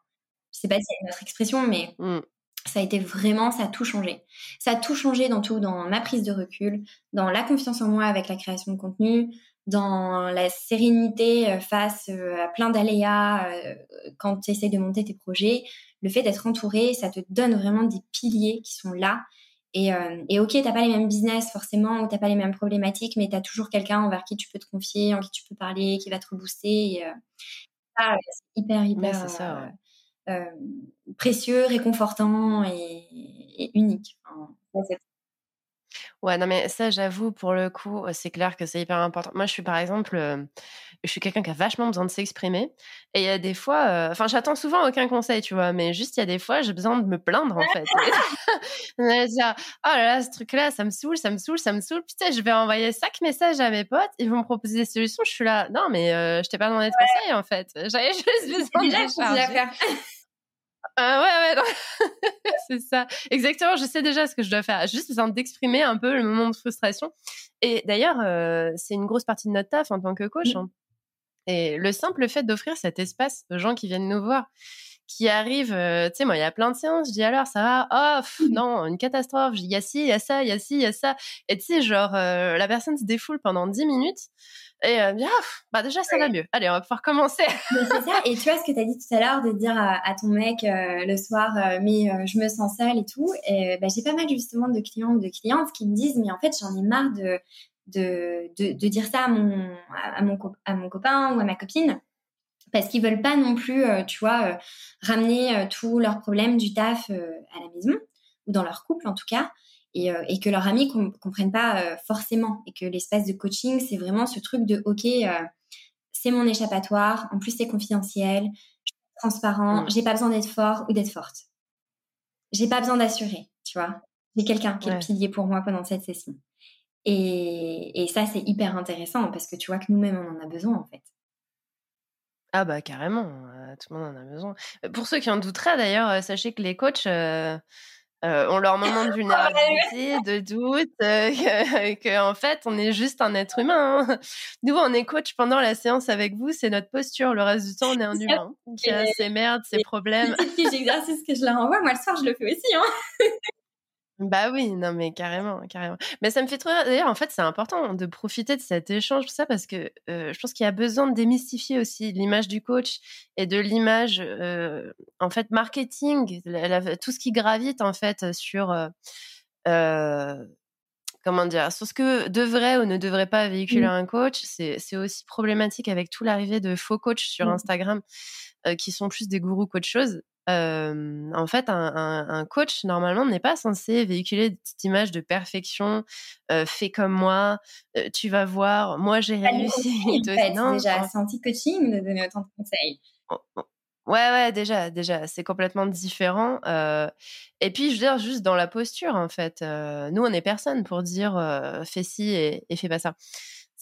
je sais pas si c'est une autre expression, mais mmh ça a été vraiment, ça a tout changé. Ça a tout changé dans tout, dans ma prise de recul, dans la confiance en moi avec la création de contenu, dans la sérénité euh, face euh, à plein d'aléas euh, quand tu essaies de monter tes projets. Le fait d'être entouré, ça te donne vraiment des piliers qui sont là. Et, et ok, t'as pas les mêmes business forcément, ou t'as pas les mêmes problématiques, mais tu as toujours quelqu'un envers qui tu peux te confier, en qui tu peux parler, qui va te rebooster. Et, c'est hyper, hyper. ça, euh, précieux, réconfortant et, unique. Ouais, non, mais ça, j'avoue, pour le coup, c'est clair que c'est hyper important. Moi, je suis par exemple, je suis quelqu'un qui a vachement besoin de s'exprimer. Et il y a des fois, enfin, j'attends souvent aucun conseil, tu vois, mais juste, il y a des fois, j'ai besoin de me plaindre, en fait. dire, oh là là, ce truc-là, ça me saoule, ça me saoule, ça me saoule. Putain, je vais envoyer cinq messages à mes potes, ils vont me proposer des solutions. Je suis là, non, mais je t'ai pas demandé de conseil, en fait. J'avais juste besoin de ah ouais, ouais, c'est ça. Exactement, je sais déjà ce que je dois faire. Juste besoin d'exprimer un peu le moment de frustration. Et d'ailleurs, euh, c'est une grosse partie de notre taf en tant que coach. Mmh. Hein. Et le simple fait d'offrir cet espace aux gens qui viennent nous voir, qui arrivent, euh, tu sais, moi, il y a plein de séances, je dis alors, ça va? Oh, non, une catastrophe. Il y a ci, il y a ça, il y a ci, il y a ça. Et tu sais, genre, euh, la personne se défoule pendant 10 minutes. Et euh, bien, bah déjà, ça va mieux. Allez, on va pouvoir commencer. c'est ça. Et tu vois ce que tu as dit tout à l'heure de dire à, ton mec euh, le soir, euh, mais je me sens seule et tout. Et bah, j'ai pas mal justement de clients ou de clientes qui me disent, mais en fait, j'en ai marre de, de, de, dire ça à mon, à, mon, à mon copain ou à ma copine. Parce qu'ils veulent pas non plus, tu vois, ramener tous leurs problèmes du taf à la maison ou dans leur couple en tout cas. Euh, et, que leurs amis ne comprennent pas euh, forcément. Et que l'espace de coaching, c'est vraiment ce truc de OK, euh, c'est mon échappatoire, en plus c'est confidentiel, je suis transparent, mmh. j'ai pas besoin d'être fort ou d'être forte. J'ai pas besoin d'assurer, tu vois. J'ai quelqu'un qui est le pilier pour moi pendant cette session. Et, et ça, c'est hyper intéressant parce que tu vois que nous-mêmes, on en a besoin en fait. Ah bah carrément, tout le monde en a besoin. Pour ceux qui en douteraient d'ailleurs, sachez que les coachs, euh, on leur moment de vulnérabilité, de doute, euh, qu'en fait, on est juste un être humain. Hein. Nous, on est coach pendant la séance avec vous, c'est notre posture. Le reste du temps, on est un humain qui a ses merdes, ses problèmes. C'est exercice que je leur envoie. Moi, le soir, je le fais aussi. Hein. Bah oui, non mais carrément, carrément. Mais ça me fait trop D'ailleurs, en fait, c'est important de profiter de cet échange, tout ça, parce que euh, je pense qu'il y a besoin de démystifier aussi l'image du coach et de l'image, euh, en fait, marketing, tout ce qui gravite en fait sur, euh, comment dire, sur ce que devrait ou ne devrait pas véhiculer mmh. un coach. C'est aussi problématique avec tout l'arrivée de faux coachs sur mmh. Instagram, qui sont plus des gourous qu'autre chose en fait, un, coach, normalement, n'est pas censé véhiculer cette image de perfection, fais comme moi, tu vas voir, moi j'ai réussi. déjà, c'est anti-coaching de donner autant de conseils. Oh, oh. Ouais, ouais, déjà, déjà, c'est complètement différent. et puis, je veux dire, juste dans la posture, en fait, nous, on est personne pour dire fais ci et, et fais pas ça.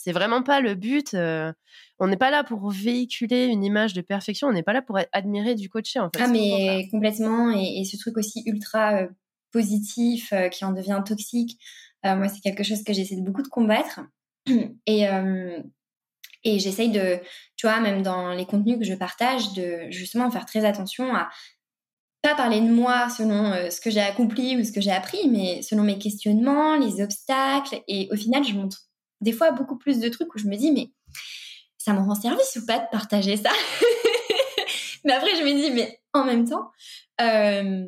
C'est vraiment pas le but. Euh, on n'est pas là pour véhiculer une image de perfection. On n'est pas là pour admirer du coaché, en fait. Ah, mais complètement. Et, ce truc aussi ultra euh, positif euh, qui en devient toxique, moi, c'est quelque chose que j'essaie beaucoup de combattre. Et, et j'essaye de, tu vois, même dans les contenus que je partage, de justement faire très attention à pas parler de moi selon ce que j'ai accompli ou ce que j'ai appris, mais selon mes questionnements, les obstacles. Et au final, je montre des fois beaucoup plus de trucs où je me dis, mais ça me rend service ou pas de partager ça Mais après, je me dis, mais en même temps, euh,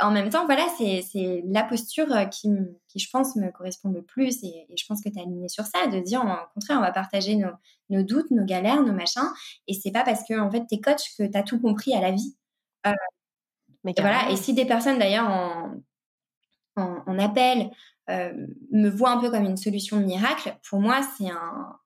en même temps, voilà, c'est la posture euh, qui, qui, je pense, me correspond le plus. Et, je pense que tu as aligné sur ça, de dire, au contraire, on va partager nos, nos doutes, nos galères, nos machins. Et c'est pas parce que, en fait, es coach que tu as tout compris à la vie. Euh, mais et voilà. Et si des personnes, d'ailleurs, en, en, en appel euh, me voit un peu comme une solution miracle, pour moi, c'est un,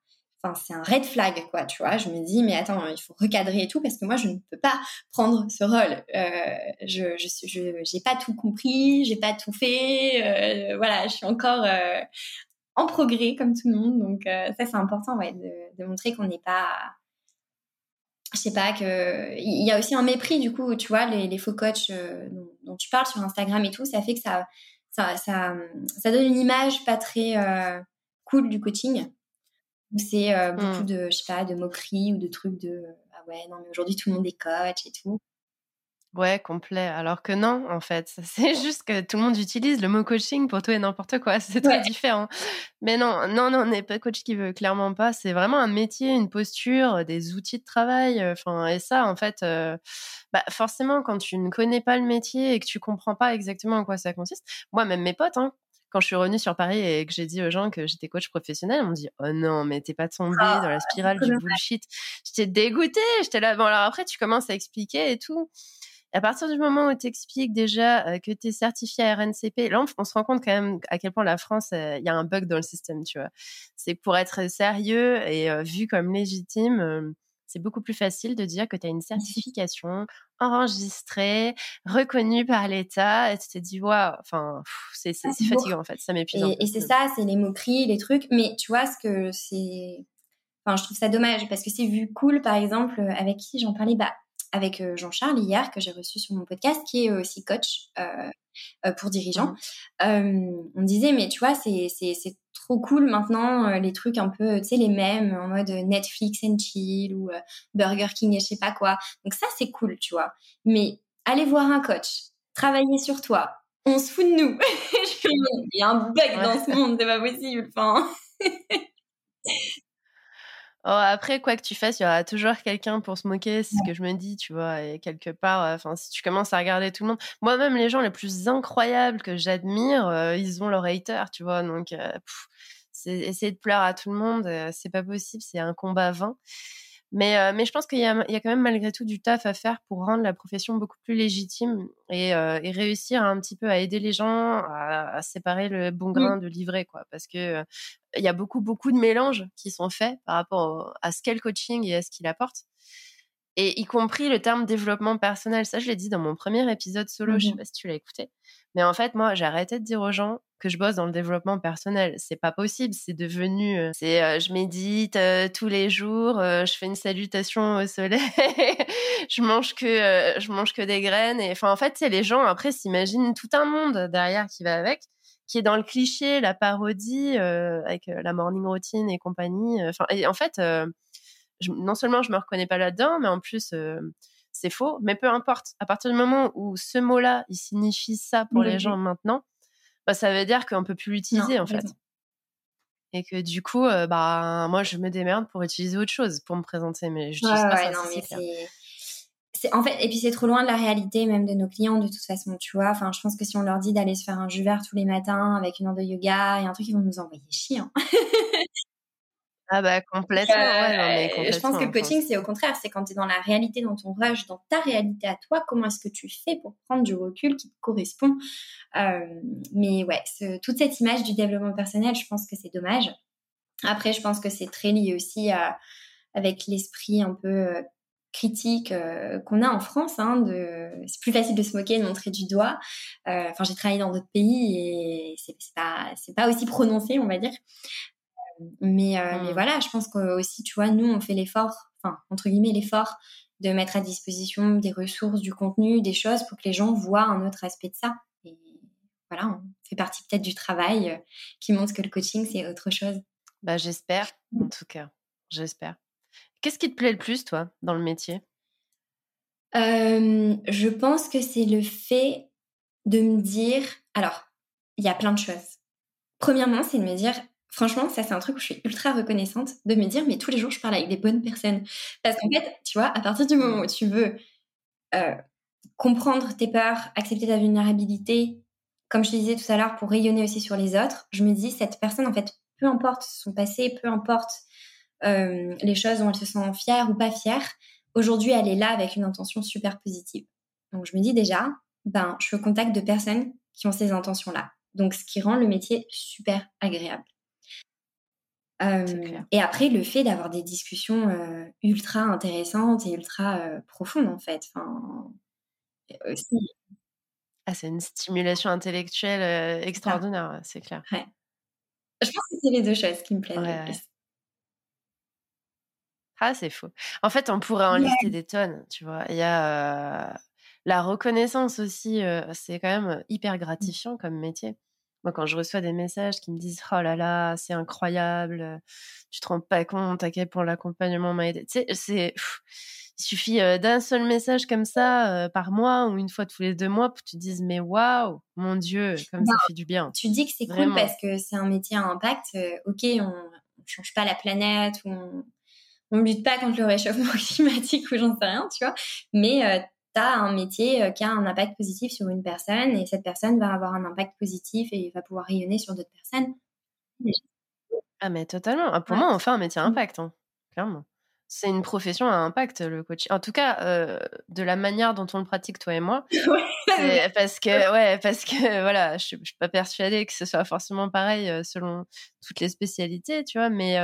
enfin, c'est un red flag, quoi, tu vois. Je me dis, mais attends, il faut recadrer et tout, parce que moi, je ne peux pas prendre ce rôle. Euh, je, je, j'ai pas tout compris, j'ai pas tout fait. Euh, voilà, je suis encore en progrès, comme tout le monde. Donc, ça, c'est important, ouais, de, montrer qu'on n'est pas, je sais pas que il y a aussi un mépris du coup tu vois les, les faux coachs dont, dont, tu parles sur Instagram et tout ça fait que ça ça ça, ça donne une image pas très euh, cool du coaching c'est euh, beaucoup Mm. de, je sais pas, de moqueries ou de trucs de ah ouais, non, mais aujourd'hui tout le monde est coach et tout. Ouais, complet. Alors que non, en fait, c'est juste que tout le monde utilise le mot coaching pour tout et n'importe quoi. C'est très Ouais. différent. Mais non, non, non, on n'est pas coach qui veut clairement pas. C'est vraiment un métier, une posture, des outils de travail. euh, Enfin, et ça, en fait, euh, bah, forcément, quand tu ne connais pas le métier et que tu comprends pas exactement en quoi ça consiste. Moi, même mes potes, hein, quand je suis revenue sur Paris et que j'ai dit aux gens que j'étais coach professionnel, ils m'ont dit Oh non, mais t'es pas tombée Ah, dans la spirale du bullshit. J'étais dégoûtée. J'étais là. Bon, alors après, tu commences à expliquer et tout. À partir du moment où tu expliques déjà euh, que tu es certifié à RNCP, là, on, on se rend compte quand même à quel point la France, euh, il y a un bug dans le système, tu vois. C'est pour être sérieux et euh, vu comme légitime, c'est beaucoup plus facile de dire que tu as une certification enregistrée, reconnue par l'État, et tu te dis, waouh, enfin, c'est Ah, fatigant en fait, ça m'épuise Et, c'est ça, c'est les moqueries, les trucs. Mais tu vois, ce que c'est. Enfin, je trouve ça dommage parce que c'est vu cool, par exemple, avec qui j'en parlais bah, Avec euh, Jean-Charles hier, que j'ai reçu sur mon podcast, qui est aussi coach euh, euh, pour dirigeants. Euh, on disait, mais tu vois, c'est trop cool maintenant, euh, les trucs un peu, tu sais, les mêmes, en mode Netflix and chill ou euh, Burger King et je sais pas quoi. Donc ça, c'est cool, tu vois. Mais aller voir un coach, travailler sur toi, on se fout de nous. Il y a un bug Ouais. dans ce monde, c'est pas possible. Enfin, Oh, après, quoi que tu fasses, il y aura toujours quelqu'un pour se moquer, c'est ce que je me dis, tu vois. Et quelque part, euh, enfin, si tu commences à regarder tout le monde, moi-même, les gens les plus incroyables que j'admire, euh, ils ont leur hater, tu vois. Donc, euh, pff, essayer de plaire à tout le monde, c'est pas possible, c'est un combat vain. Mais, euh, mais je pense qu'il y, a- il y a quand même malgré tout du taf à faire pour rendre la profession beaucoup plus légitime et, euh, et réussir un petit peu à aider les gens à, à séparer le bon grain de l'ivraie, quoi. Parce que euh, il y a beaucoup, beaucoup de mélanges qui sont faits par rapport au- à ce qu'est le coaching et à ce qu'il apporte. Et y compris le terme développement personnel. Ça, je l'ai dit dans mon premier épisode solo. Je sais pas si tu l'as écouté. Mais en fait, moi, j'ai arrêté de dire aux gens que je bosse dans le développement personnel. C'est pas possible. C'est devenu, euh, c'est, euh, je médite euh, tous les jours. euh, je fais une salutation au soleil. je mange que, je mange que des graines. Et enfin, en fait, c'est les gens après s'imaginent tout un monde derrière qui va avec qui est dans le cliché, la parodie, avec la morning routine et compagnie. Enfin, et en fait, je- non seulement je me reconnais pas là-dedans, mais en plus euh, c'est faux. Mais peu importe. À partir du moment où ce mot-là, il signifie ça pour les gens maintenant, bah, ça veut dire qu'on peut plus l'utiliser en fait. Et que du coup, euh, bah moi je me démerde pour utiliser autre chose pour me présenter, mais je Ouais, pas ouais, ça. non, mais c'est- En fait, et puis c'est trop loin de la réalité même de nos clients de toute façon, tu vois. Enfin, je pense que si on leur dit d'aller se faire un jus vert tous les matins avec une heure de yoga et un truc, ils vont nous envoyer chier. hein. Ah bah complètement. ouais, non, mais Euh, je pense que le coaching, c'est au contraire, c'est quand tu es dans la réalité, dans ton rush, dans ta réalité à toi, comment est-ce que tu fais pour prendre du recul qui te correspond. Euh, mais ouais, ce- toute cette image du développement personnel, je pense que c'est dommage. Après, je pense que c'est très lié aussi à, avec l'esprit un peu euh, critique euh, qu'on a en France. Hein, de... C'est plus facile de se moquer, de montrer du doigt. Euh, Enfin, j'ai travaillé dans d'autres pays et c'est pas, c'est pas aussi prononcé, on va dire. Mais, euh, mais Mm. voilà, je pense que aussi, tu vois, nous, on fait l'effort, enfin, entre guillemets, l'effort de mettre à disposition des ressources, du contenu, des choses pour que les gens voient un autre aspect de ça. Et voilà, on fait partie peut-être du travail euh, qui montre que le coaching, c'est autre chose. Bah j'espère, en tout cas, j'espère. Qu'est-ce qui te plaît le plus, toi, dans le métier? Euh, je pense que c'est le fait de me dire. Alors, il y a plein de choses. Premièrement, c'est de me dire. Franchement, ça, c'est un truc où je suis ultra reconnaissante de me dire, mais tous les jours, je parle avec des bonnes personnes. Parce qu'en fait, tu vois, à partir du moment où tu veux euh, comprendre tes peurs, accepter ta vulnérabilité, comme je te disais tout à l'heure, pour rayonner aussi sur les autres, je me dis, cette personne, en fait, peu importe son passé, peu importe euh, les choses dont elle se sent fière ou pas fière, aujourd'hui, elle est là avec une intention super positive. Donc, je me dis déjà, ben, je suis au contact de personnes qui ont ces intentions-là. Donc, ce qui rend le métier super agréable. Et après, le fait d'avoir des discussions ultra intéressantes et ultra profondes, en fait. Enfin, aussi. Ah, c'est une stimulation intellectuelle extraordinaire, c'est clair. Ouais. Je pense que c'est les deux choses qui me plaisent Ah, c'est faux. En fait, on pourrait en lister des tonnes, tu vois. Il y a la reconnaissance aussi, c'est quand même hyper gratifiant comme métier. Moi, quand je reçois des messages qui me disent Oh là là, c'est incroyable, tu te rends pas compte à quel point l'accompagnement m'a aidé. Tu sais, c'est. Il suffit d'un seul message comme ça par mois ou une fois tous les deux mois pour que tu te dises Mais waouh, mon Dieu, comme ça fait du bien. Tu dis que c'est cool parce que c'est un métier à impact. ok, on ne change pas la planète, on ne lutte pas contre le réchauffement climatique ou j'en sais rien, tu vois. Mais tu as un métier euh, qui a un impact positif sur une personne et cette personne va avoir un impact positif et va pouvoir rayonner sur d'autres personnes. Ah, mais totalement. Ah, pour moi, on fait un métier à mmh. impact, hein, clairement. C'est une profession à impact, le coaching. En tout cas, euh, de la manière dont on le pratique, toi et moi. parce que, ouais, parce que, voilà, je, ne suis pas persuadée que ce soit forcément pareil euh, selon toutes les spécialités, tu vois, mais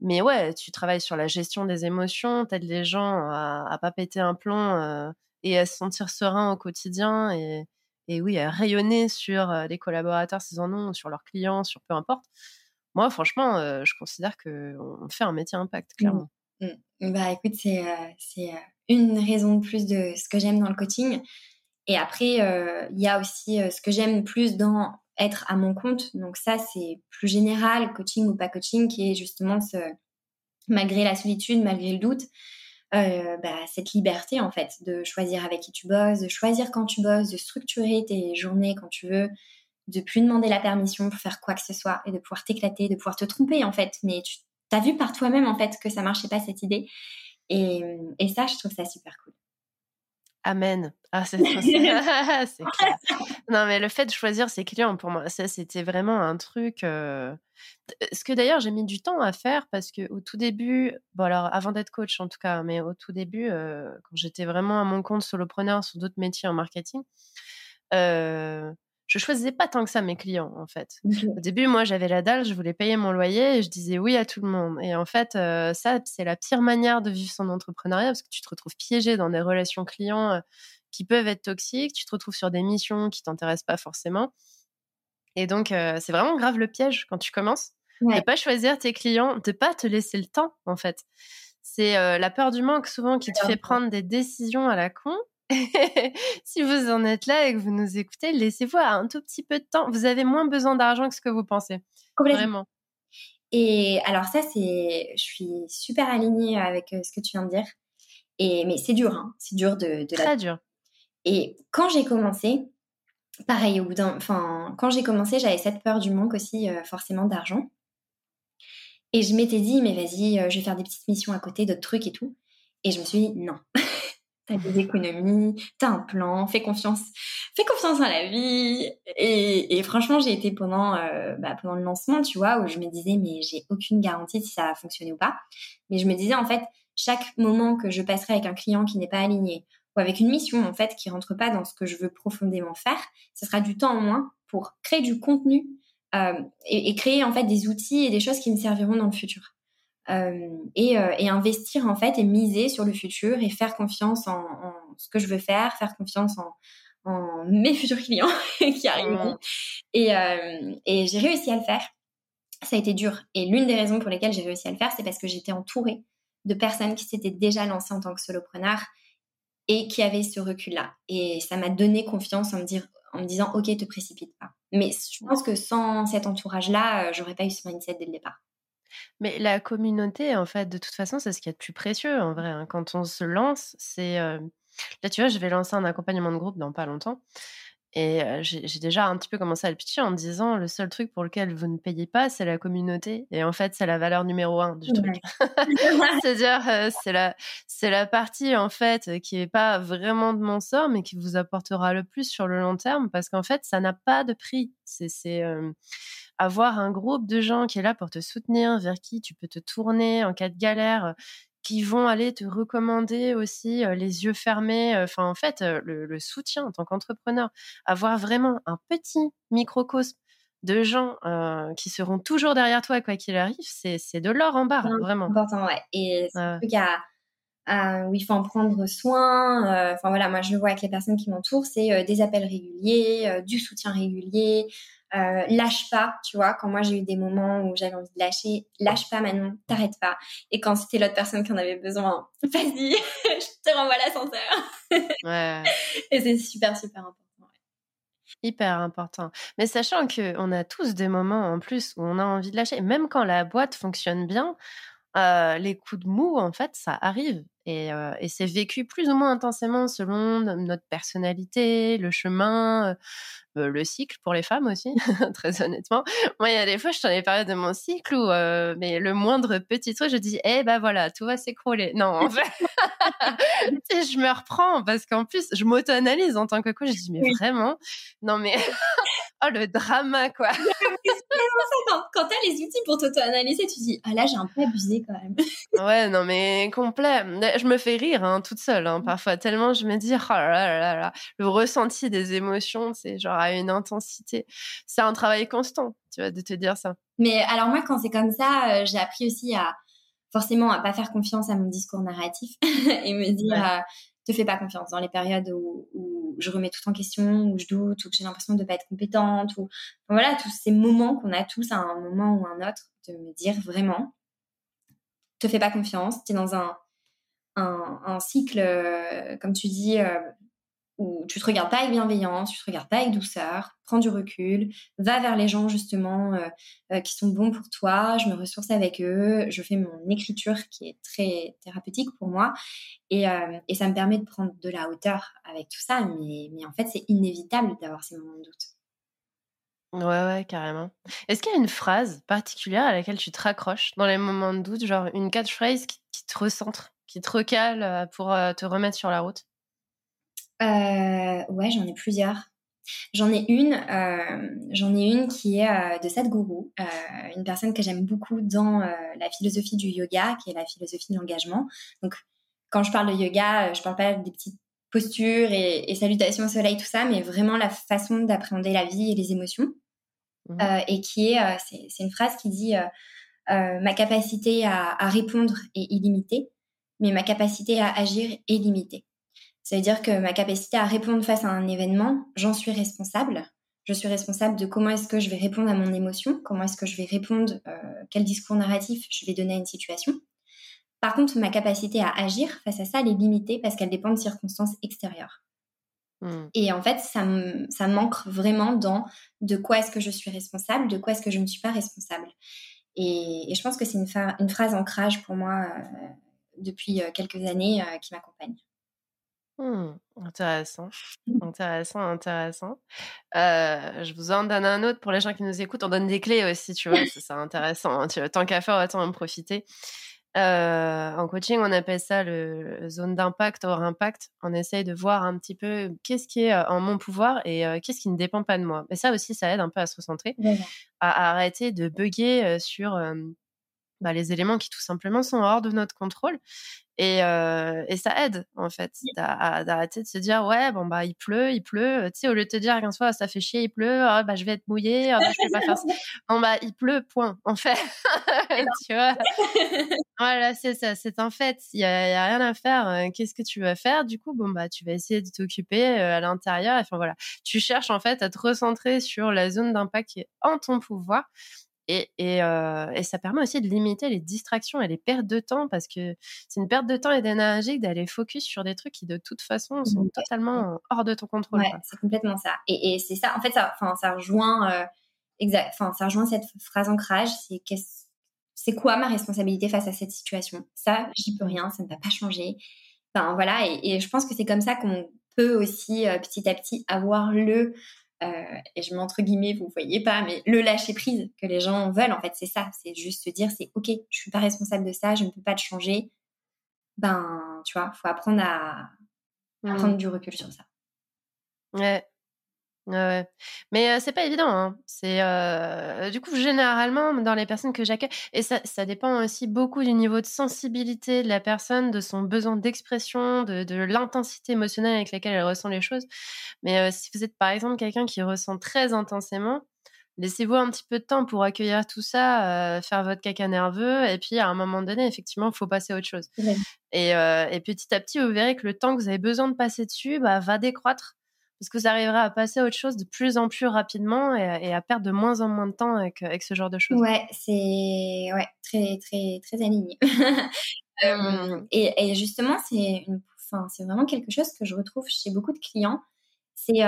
mais ouais, tu travailles sur la gestion des émotions, t'aides les gens à, à pas péter un plomb euh, et à se sentir serein au quotidien et, et oui, à rayonner sur euh, les collaborateurs s'ils en ont, sur leurs clients, sur peu importe. Moi, franchement, euh, je considère qu'on fait un métier impact, mmh. clairement. Mmh. Bah écoute, c'est c'est une raison de plus de ce que j'aime dans le coaching. Et après, il y a aussi ce que j'aime plus dans être à mon compte. Donc ça, c'est plus général, coaching ou pas coaching, qui est justement ce, malgré la solitude, malgré le doute, euh, bah, cette liberté en fait de choisir avec qui tu bosses, de choisir quand tu bosses, de structurer tes journées quand tu veux, de plus demander la permission pour faire quoi que ce soit et de pouvoir t'éclater, de pouvoir te tromper en fait. Mais tu as vu par toi-même en fait que ça marchait pas cette idée. Et, et ça, je trouve ça super cool. Amen. Ah, c'est clair. Non, mais le fait de choisir ses clients, pour moi, ça, c'était vraiment un truc. Euh, ce que d'ailleurs, j'ai mis du temps à faire parce que au tout début, bon, alors avant d'être coach en tout cas, mais au tout début, euh, quand j'étais vraiment à mon compte solopreneur sur d'autres métiers en marketing, euh, je choisissais pas tant que ça mes clients en fait. Au début, moi, j'avais la dalle, je voulais payer mon loyer et je disais oui à tout le monde. Et en fait, euh, ça, c'est la pire manière de vivre son entrepreneuriat parce que tu te retrouves piégé dans des relations clients euh, qui peuvent être toxiques, tu te retrouves sur des missions qui t'intéressent pas forcément. Et donc, euh, c'est vraiment grave le piège quand tu commences de pas choisir tes clients, de pas te laisser le temps en fait. C'est la peur du manque souvent qui te fait prendre des décisions à la con si vous en êtes là et que vous nous écoutez, laissez-vous un tout petit peu de temps. Vous avez moins besoin d'argent que ce que vous pensez. Vraiment. Et alors ça, c'est, je suis super alignée avec euh, ce que tu viens de dire. Et mais c'est dur, hein. c'est dur de, de très dur. Et quand j'ai commencé, pareil au bout d'un, enfin quand j'ai commencé, j'avais cette peur du manque aussi, euh, forcément d'argent. Et je m'étais dit, mais vas-y, euh, je vais faire des petites missions à côté, d'autres trucs et tout. Et je me suis dit, non, t'as des économies, t'as un plan, fais confiance, fais confiance à la vie. Et, franchement, j'ai été pendant, euh, bah, pendant le lancement, tu vois, où je me disais, mais j'ai aucune garantie si ça va fonctionner ou pas. Mais je me disais, en fait, chaque moment que je passerai avec un client qui n'est pas aligné ou avec une mission, en fait, qui rentre pas dans ce que je veux profondément faire, ce sera du temps en moins pour créer du contenu euh, et, et créer, en fait, des outils et des choses qui me serviront dans le futur. Euh, et, euh, et, investir en fait et miser sur le futur et faire confiance en, en ce que je veux faire, faire confiance en, en mes futurs clients qui arriveront. Mmh. Et, euh, et j'ai réussi à le faire. Ça a été dur. Et l'une des raisons pour lesquelles j'ai réussi à le faire, c'est parce que j'étais entourée de personnes qui s'étaient déjà lancées en tant que solopreneur et qui avaient ce recul-là. Et ça m'a donné confiance en me, dire, en me disant, OK, te précipite pas. Mais je pense que sans cet entourage-là, j'aurais pas eu ce mindset dès le départ. Mais la communauté, en fait, de toute façon, c'est ce qui est a de plus précieux, en vrai. Hein. Quand on se lance, c'est... Là, tu vois, je vais lancer un accompagnement de groupe dans pas longtemps. Et j'ai déjà un petit peu commencé à le pitcher en disant le seul truc pour lequel vous ne payez pas, c'est la communauté. Et en fait, c'est la valeur numéro un du truc. C'est-à-dire, c'est la, c'est la partie en fait qui n'est pas vraiment de mon sort, mais qui vous apportera le plus sur le long terme, parce qu'en fait, ça n'a pas de prix. C'est, c'est avoir un groupe de gens qui est là pour te soutenir, vers qui tu peux te tourner en cas de galère, qui vont aller te recommander aussi les yeux fermés. Enfin, en fait, le, soutien en tant qu'entrepreneur, avoir vraiment un petit microcosme de gens qui seront toujours derrière toi quoi qu'il arrive, c'est de l'or en barre, vraiment. Important, ouais. Et c'est un truc où il faut en prendre soin. Enfin voilà, moi je le vois avec les personnes qui m'entourent, c'est des appels réguliers, du soutien régulier, euh, lâche pas, tu vois. Quand moi j'ai eu des moments où j'avais envie de lâcher, lâche pas Manon, t'arrêtes pas. Et quand c'était l'autre personne qui en avait besoin, vas-y, je te renvoie l'ascenseur. ouais. Et c'est super super important. Hyper important. Mais sachant que on a tous des moments en plus où on a envie de lâcher, même quand la boîte fonctionne bien, euh, les coups de mou, en fait, ça arrive. Et, euh, et c'est vécu plus ou moins intensément selon notre personnalité, le chemin, euh, le cycle pour les femmes aussi, très honnêtement. Moi, il y a des fois, je suis dans les périodes de mon cycle où, euh, mais le moindre petit truc, je dis, eh ben voilà, tout va s'écrouler. Non, en fait, je me reprends parce qu'en plus, je m'auto-analyse en tant que coach. Je dis, mais vraiment, non, mais oh le drama, quoi. quand, quand t'as les outils pour t'auto-analyser, tu dis, ah là, j'ai un peu abusé quand même. ouais, non, mais complet. Je me fais rire hein, toute seule, hein, parfois, tellement je me dis, oh là là là là, le ressenti des émotions, c'est genre une intensité. C'est un travail constant, tu vois, de te dire ça. Mais alors moi, quand c'est comme ça, euh, j'ai appris aussi à forcément à pas faire confiance à mon discours narratif et me dire euh, te fais pas confiance dans les périodes où, je remets tout en question, où je doute, où j'ai l'impression de pas être compétente, ou voilà tous ces moments qu'on a tous à un moment ou un autre de me dire vraiment te fais pas confiance, tu es dans un, un, cycle, euh, comme tu dis, où tu te regardes pas avec bienveillance, tu te regardes pas avec douceur, prends du recul, va vers les gens justement euh, euh, qui sont bons pour toi, je me ressource avec eux, je fais mon écriture qui est très thérapeutique pour moi et, euh, et ça me permet de prendre de la hauteur avec tout ça, mais, mais en fait c'est inévitable d'avoir ces moments de doute. Ouais, ouais, carrément. Est-ce qu'il y a une phrase particulière à laquelle tu te raccroches dans les moments de doute, genre une catchphrase qui, qui te recentre, qui te recale pour te remettre sur la route? Euh, ouais, j'en ai plusieurs. J'en ai une, euh, j'en ai une qui est euh, de Sadhguru, euh, une personne que j'aime beaucoup dans euh, la philosophie du yoga, qui est la philosophie de l'engagement. Donc, quand je parle de yoga, je parle pas des petites postures et, et, salutations au soleil, tout ça, mais vraiment la façon d'appréhender la vie et les émotions. Mmh. et qui est, c'est une phrase qui dit ma capacité à, à répondre est illimitée, mais ma capacité à agir est limitée. Ça veut dire que ma capacité à répondre face à un événement, j'en suis responsable. Je suis responsable de comment est-ce que je vais répondre à mon émotion, comment est-ce que je vais répondre, euh, quel discours narratif je vais donner à une situation. Par contre, ma capacité à agir face à ça, elle est limitée parce qu'elle dépend de circonstances extérieures. Hmm. Et en fait, ça, ça manque vraiment dans de quoi est-ce que je suis responsable, de quoi est-ce que je ne suis pas responsable. Et, je pense que c'est une, une, phrase ancrage pour moi euh, depuis quelques années qui m'accompagne. Mmh, intéressant, mmh. intéressant, intéressant. Euh, je vous en donne un autre pour les gens qui nous écoutent. On donne des clés aussi, tu vois, c'est intéressant. Hein, tant qu'à faire, autant en profiter. Euh, en coaching, on appelle ça le zone d'impact hors impact. On essaye de voir un petit peu qu'est-ce qui est en mon pouvoir et qu'est-ce qui ne dépend pas de moi. Mais ça aussi, ça aide un peu à se recentrer, à, arrêter de bugger sur bah, les éléments qui tout simplement sont hors de notre contrôle et, euh, et ça aide, en fait, d'arrêter de se dire, ouais, bon, bah, il pleut, il pleut. Tu sais, au lieu de te dire, qu'un soir, ça fait chier, il pleut, ah, bah, je vais être mouillée, ah, bah, je vais pas faire ça. Bon, bah, il pleut, point, en fait. tu vois? Voilà, c'est ça, c'est en fait. Il y a, y a, rien à faire. Qu'est-ce que tu vas faire? Du coup, bon, bah, tu vas essayer de t'occuper à l'intérieur. Enfin, voilà. Tu cherches, en fait, à te recentrer sur la zone d'impact qui est en ton pouvoir et, et, euh, et, ça permet aussi de limiter les distractions et les pertes de temps parce que c'est une perte de temps et d'énergie d'aller focus sur des trucs qui de toute façon sont totalement hors de ton contrôle. Ouais, c'est complètement ça. Et, et c'est ça, en fait, ça, ça rejoint, euh, exact, ça rejoint cette phrase ancrage, c'est qu'est-ce, c'est quoi ma responsabilité face à cette situation? Ça, j'y peux rien, ça ne va pas changer. Enfin voilà, et, et je pense que c'est comme ça qu'on peut aussi euh, petit à petit avoir le euh, et je mets entre guillemets, vous voyez pas, mais le lâcher prise que les gens veulent, en fait, c'est ça. C'est juste se dire, c'est ok, je suis pas responsable de ça, je ne peux pas te changer. Ben, tu vois, faut apprendre à, mmh. prendre du recul sur ça. Ouais, Ouais, Mais euh, c'est pas évident. Hein. C'est euh, du coup généralement dans les personnes que j'accueille, et ça, ça, dépend aussi beaucoup du niveau de sensibilité de la personne, de son besoin d'expression, de, de l'intensité émotionnelle avec laquelle elle ressent les choses. Mais euh, si vous êtes par exemple quelqu'un qui ressent très intensément, laissez-vous un petit peu de temps pour accueillir tout ça, faire votre caca nerveux, et puis à un moment donné, effectivement, il faut passer à autre chose. Et, petit à petit, vous verrez que le temps que vous avez besoin de passer dessus bah, va décroître parce que vous arriverez à passer à autre chose de plus en plus rapidement et, à perdre de moins en moins de temps avec, avec ce genre de choses. Ouais, c'est ouais, très, très, très aligné. Et, justement, c'est enfin, vraiment quelque chose que je retrouve chez beaucoup de clients. C'est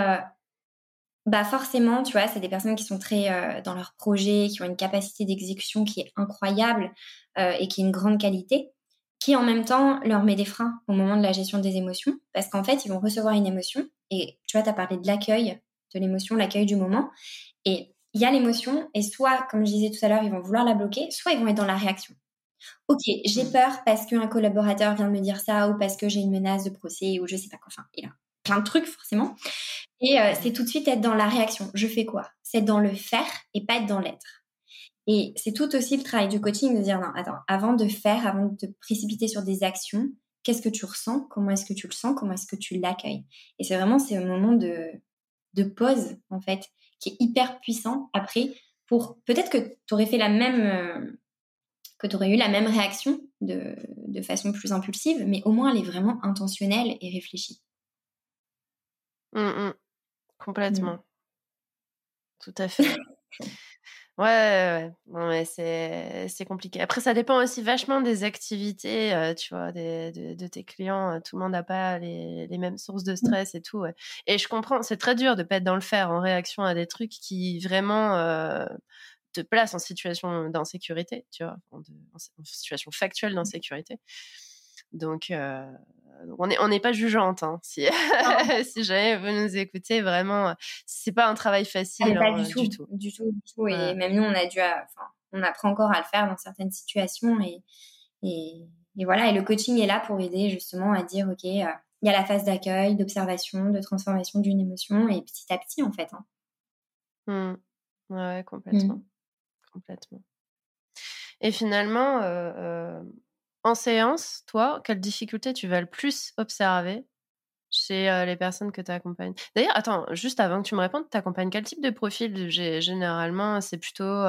bah forcément, tu vois, c'est des personnes qui sont très dans leur projet, qui ont une capacité d'exécution qui est incroyable et qui est une grande qualité qui en même temps leur met des freins au moment de la gestion des émotions, parce qu'en fait, ils vont recevoir une émotion, et tu vois, tu as parlé de l'accueil de l'émotion, l'accueil du moment, et il y a l'émotion, et soit, comme je disais tout à l'heure, ils vont vouloir la bloquer, soit ils vont être dans la réaction. Ok, j'ai mmh. peur parce qu'un collaborateur vient de me dire ça, ou parce que j'ai une menace de procès, ou je sais pas quoi, enfin, il a plein de trucs forcément. Et euh, c'est tout de suite être dans la réaction. Je fais quoi? C'est dans le faire et pas être dans l'être. Et c'est tout aussi le travail du coaching de dire non, attends, avant de faire, avant de te précipiter sur des actions, qu'est-ce que tu ressens Comment est-ce que tu le sens Comment est-ce que tu l'accueilles Et c'est vraiment c'est un moment de, de pause en fait qui est hyper puissant après pour peut-être que tu aurais fait la même euh, que tu aurais eu la même réaction de, de, façon plus impulsive, mais au moins elle est vraiment intentionnelle et réfléchie. Mmh, mmh. Complètement. Mmh. Tout à fait. Ouais, ouais, c'est compliqué. Après, ça dépend aussi vachement des activités, euh, tu vois, de, tes clients. Tout le monde n'a pas les, mêmes sources de mmh. stress et tout. Et je comprends, c'est très dur de pas être dans le faire en réaction à des trucs qui vraiment euh, te placent en situation d'insécurité, tu vois, en, en, situation factuelle d'insécurité. Donc, euh, on n'est on n'est pas jugeante. Hein, si, si jamais vous nous écoutez, vraiment, c'est pas un travail facile. pas hein, du, tout, du, tout, du tout. Et même nous, on a dû, enfin, on apprend encore à le faire dans certaines situations. Et, et, et, voilà. Et le coaching est là pour aider justement à dire, ok, euh, il y a la phase d'accueil, d'observation, de transformation d'une émotion, et petit à petit, en fait. Hein. Mmh. Ouais, complètement, mmh. complètement. Et finalement, euh, euh en séance, toi, quelle difficulté tu vas le plus observer chez les personnes que tu accompagnes? D'ailleurs, attends, juste avant que tu me répondes, tu accompagnes quel type de profil? Généralement, c'est plutôt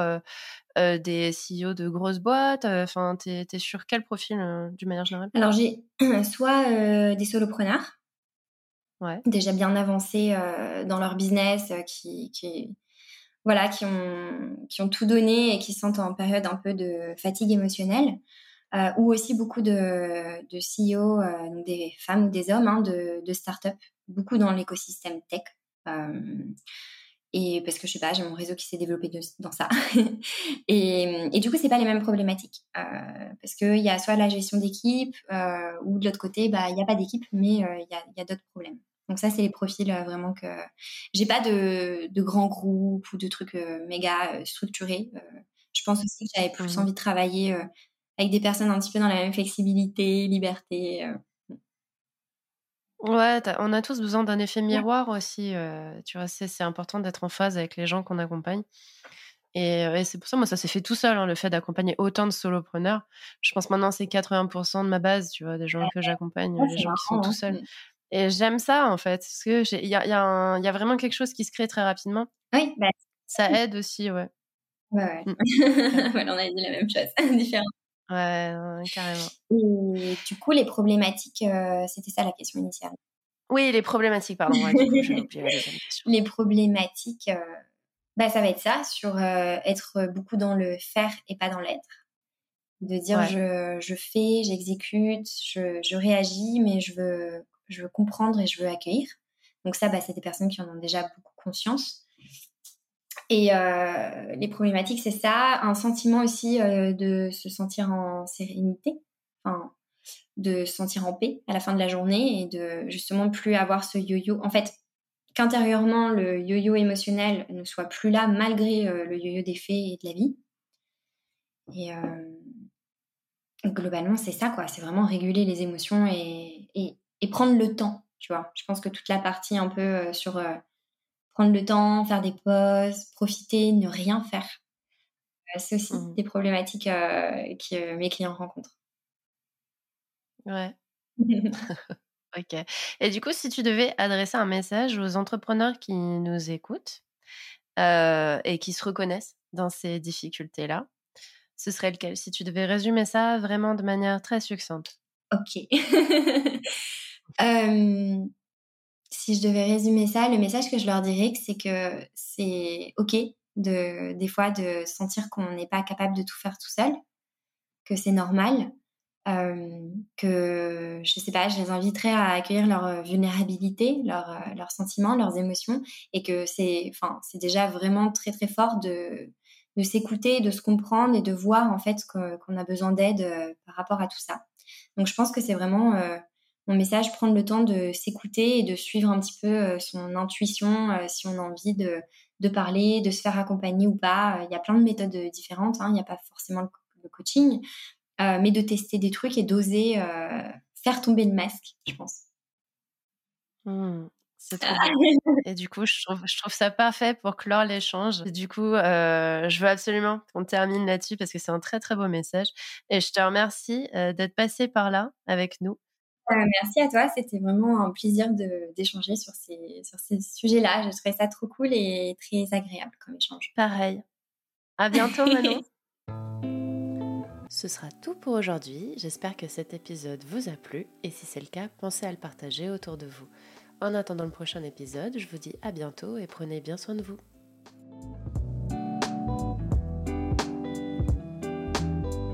des CEO de grosses boîtes Enfin, tu es, sur quel profil du manière générale? Alors, j'ai soit des solopreneurs, ouais. déjà bien avancés dans leur business, qui, qui, voilà, qui, ont, qui ont tout donné et qui sont en période un peu de fatigue émotionnelle. Euh, ou aussi beaucoup de, de CEO, euh, des femmes ou des hommes hein, de, de start-up, beaucoup dans l'écosystème tech. Euh, et parce que je sais pas, j'ai mon réseau qui s'est développé dans ça. et, et, du coup, c'est pas les mêmes problématiques euh, parce qu'il y a soit la gestion d'équipe euh, ou de l'autre côté, bah il n'y a pas d'équipe, mais il y a, y a d'autres problèmes. Donc ça, c'est les profils vraiment que j'ai pas de, de grands groupes ou de trucs méga structurés. je pense aussi que j'avais plus mmh envie de travailler avec des personnes un petit peu dans la même flexibilité, liberté. Euh. Ouais, on a tous besoin d'un effet miroir aussi. Euh, tu vois, c'est important d'être en phase avec les gens qu'on accompagne. Et, euh, c'est pour ça, moi, ça s'est fait tout seul, hein, le fait d'accompagner autant de solopreneurs. Je pense maintenant, c'est 80% de ma base, tu vois, des gens que j'accompagne, des gens qui sont tout hein. seuls. Et j'aime ça, en fait, parce qu'il y a, y, a y a, vraiment quelque chose qui se crée très rapidement. Oui, bah, ça aide aussi, ouais. Ouais, ouais. Mmh. voilà, on a dit la même chose, différent. Ouais, carrément. Et du coup, les problématiques, euh, c'était ça la question initiale. Oui, les problématiques, pardon. les problématiques, euh, bah, ça va être ça, sur euh, être beaucoup dans le faire et pas dans l'être. De dire je, je, fais, j'exécute, je, je, réagis, mais je veux, je veux comprendre et je veux accueillir. Donc ça, bah, c'est des personnes qui en ont déjà beaucoup conscience. Et euh, les problématiques, c'est ça. Un sentiment aussi euh, de se sentir en sérénité, enfin, de se sentir en paix à la fin de la journée et de justement plus avoir ce yo-yo. En fait, qu'intérieurement, le yo-yo émotionnel ne soit plus là malgré euh, le yo-yo des faits et de la vie. Et globalement, c'est ça, quoi. C'est vraiment réguler les émotions et, et, et, prendre le temps, tu vois. Je pense que toute la partie un peu sur prendre le temps, faire des pauses, profiter, ne rien faire. Euh, c'est aussi mmh. des problématiques euh, que mes clients rencontrent. Ouais. ok. Et du coup, si tu devais adresser un message aux entrepreneurs qui nous écoutent, et qui se reconnaissent dans ces difficultés-là, ce serait lequel? Si tu devais résumer ça vraiment de manière très succincte. Ok. si je devais résumer ça, le message que je leur dirais, c'est que c'est ok de des fois de sentir qu'on n'est pas capable de tout faire tout seul, que c'est normal, que je sais pas, je les inviterais à accueillir leur vulnérabilité, leurs sentiments, leurs émotions, et que c'est, enfin, c'est déjà vraiment très très fort de de s'écouter, de se comprendre et de voir en fait qu'on a besoin d'aide par rapport à tout ça. Donc je pense que c'est vraiment mon message, prendre le temps de s'écouter et de suivre un petit peu son intuition si on a envie de, de parler, de se faire accompagner ou pas. Il y a plein de méthodes différentes, hein. il n'y a pas forcément le coaching, euh, mais de tester des trucs et d'oser euh, faire tomber le masque, je pense. Mmh, c'est trop Et du coup, je trouve, je trouve ça parfait pour clore l'échange. Du coup, euh, je veux absolument qu'on termine là-dessus parce que c'est un très très beau message. Et je te remercie d'être passé par là avec nous. Merci à toi, c'était vraiment un plaisir d'échanger sur ces, sur ces sujets-là. Je trouvais ça trop cool et très agréable comme échange. Pareil. À bientôt, Manon. Ce sera tout pour aujourd'hui. J'espère que cet épisode vous a plu et si c'est le cas, pensez à le partager autour de vous. En attendant le prochain épisode, je vous dis à bientôt et prenez bien soin de vous.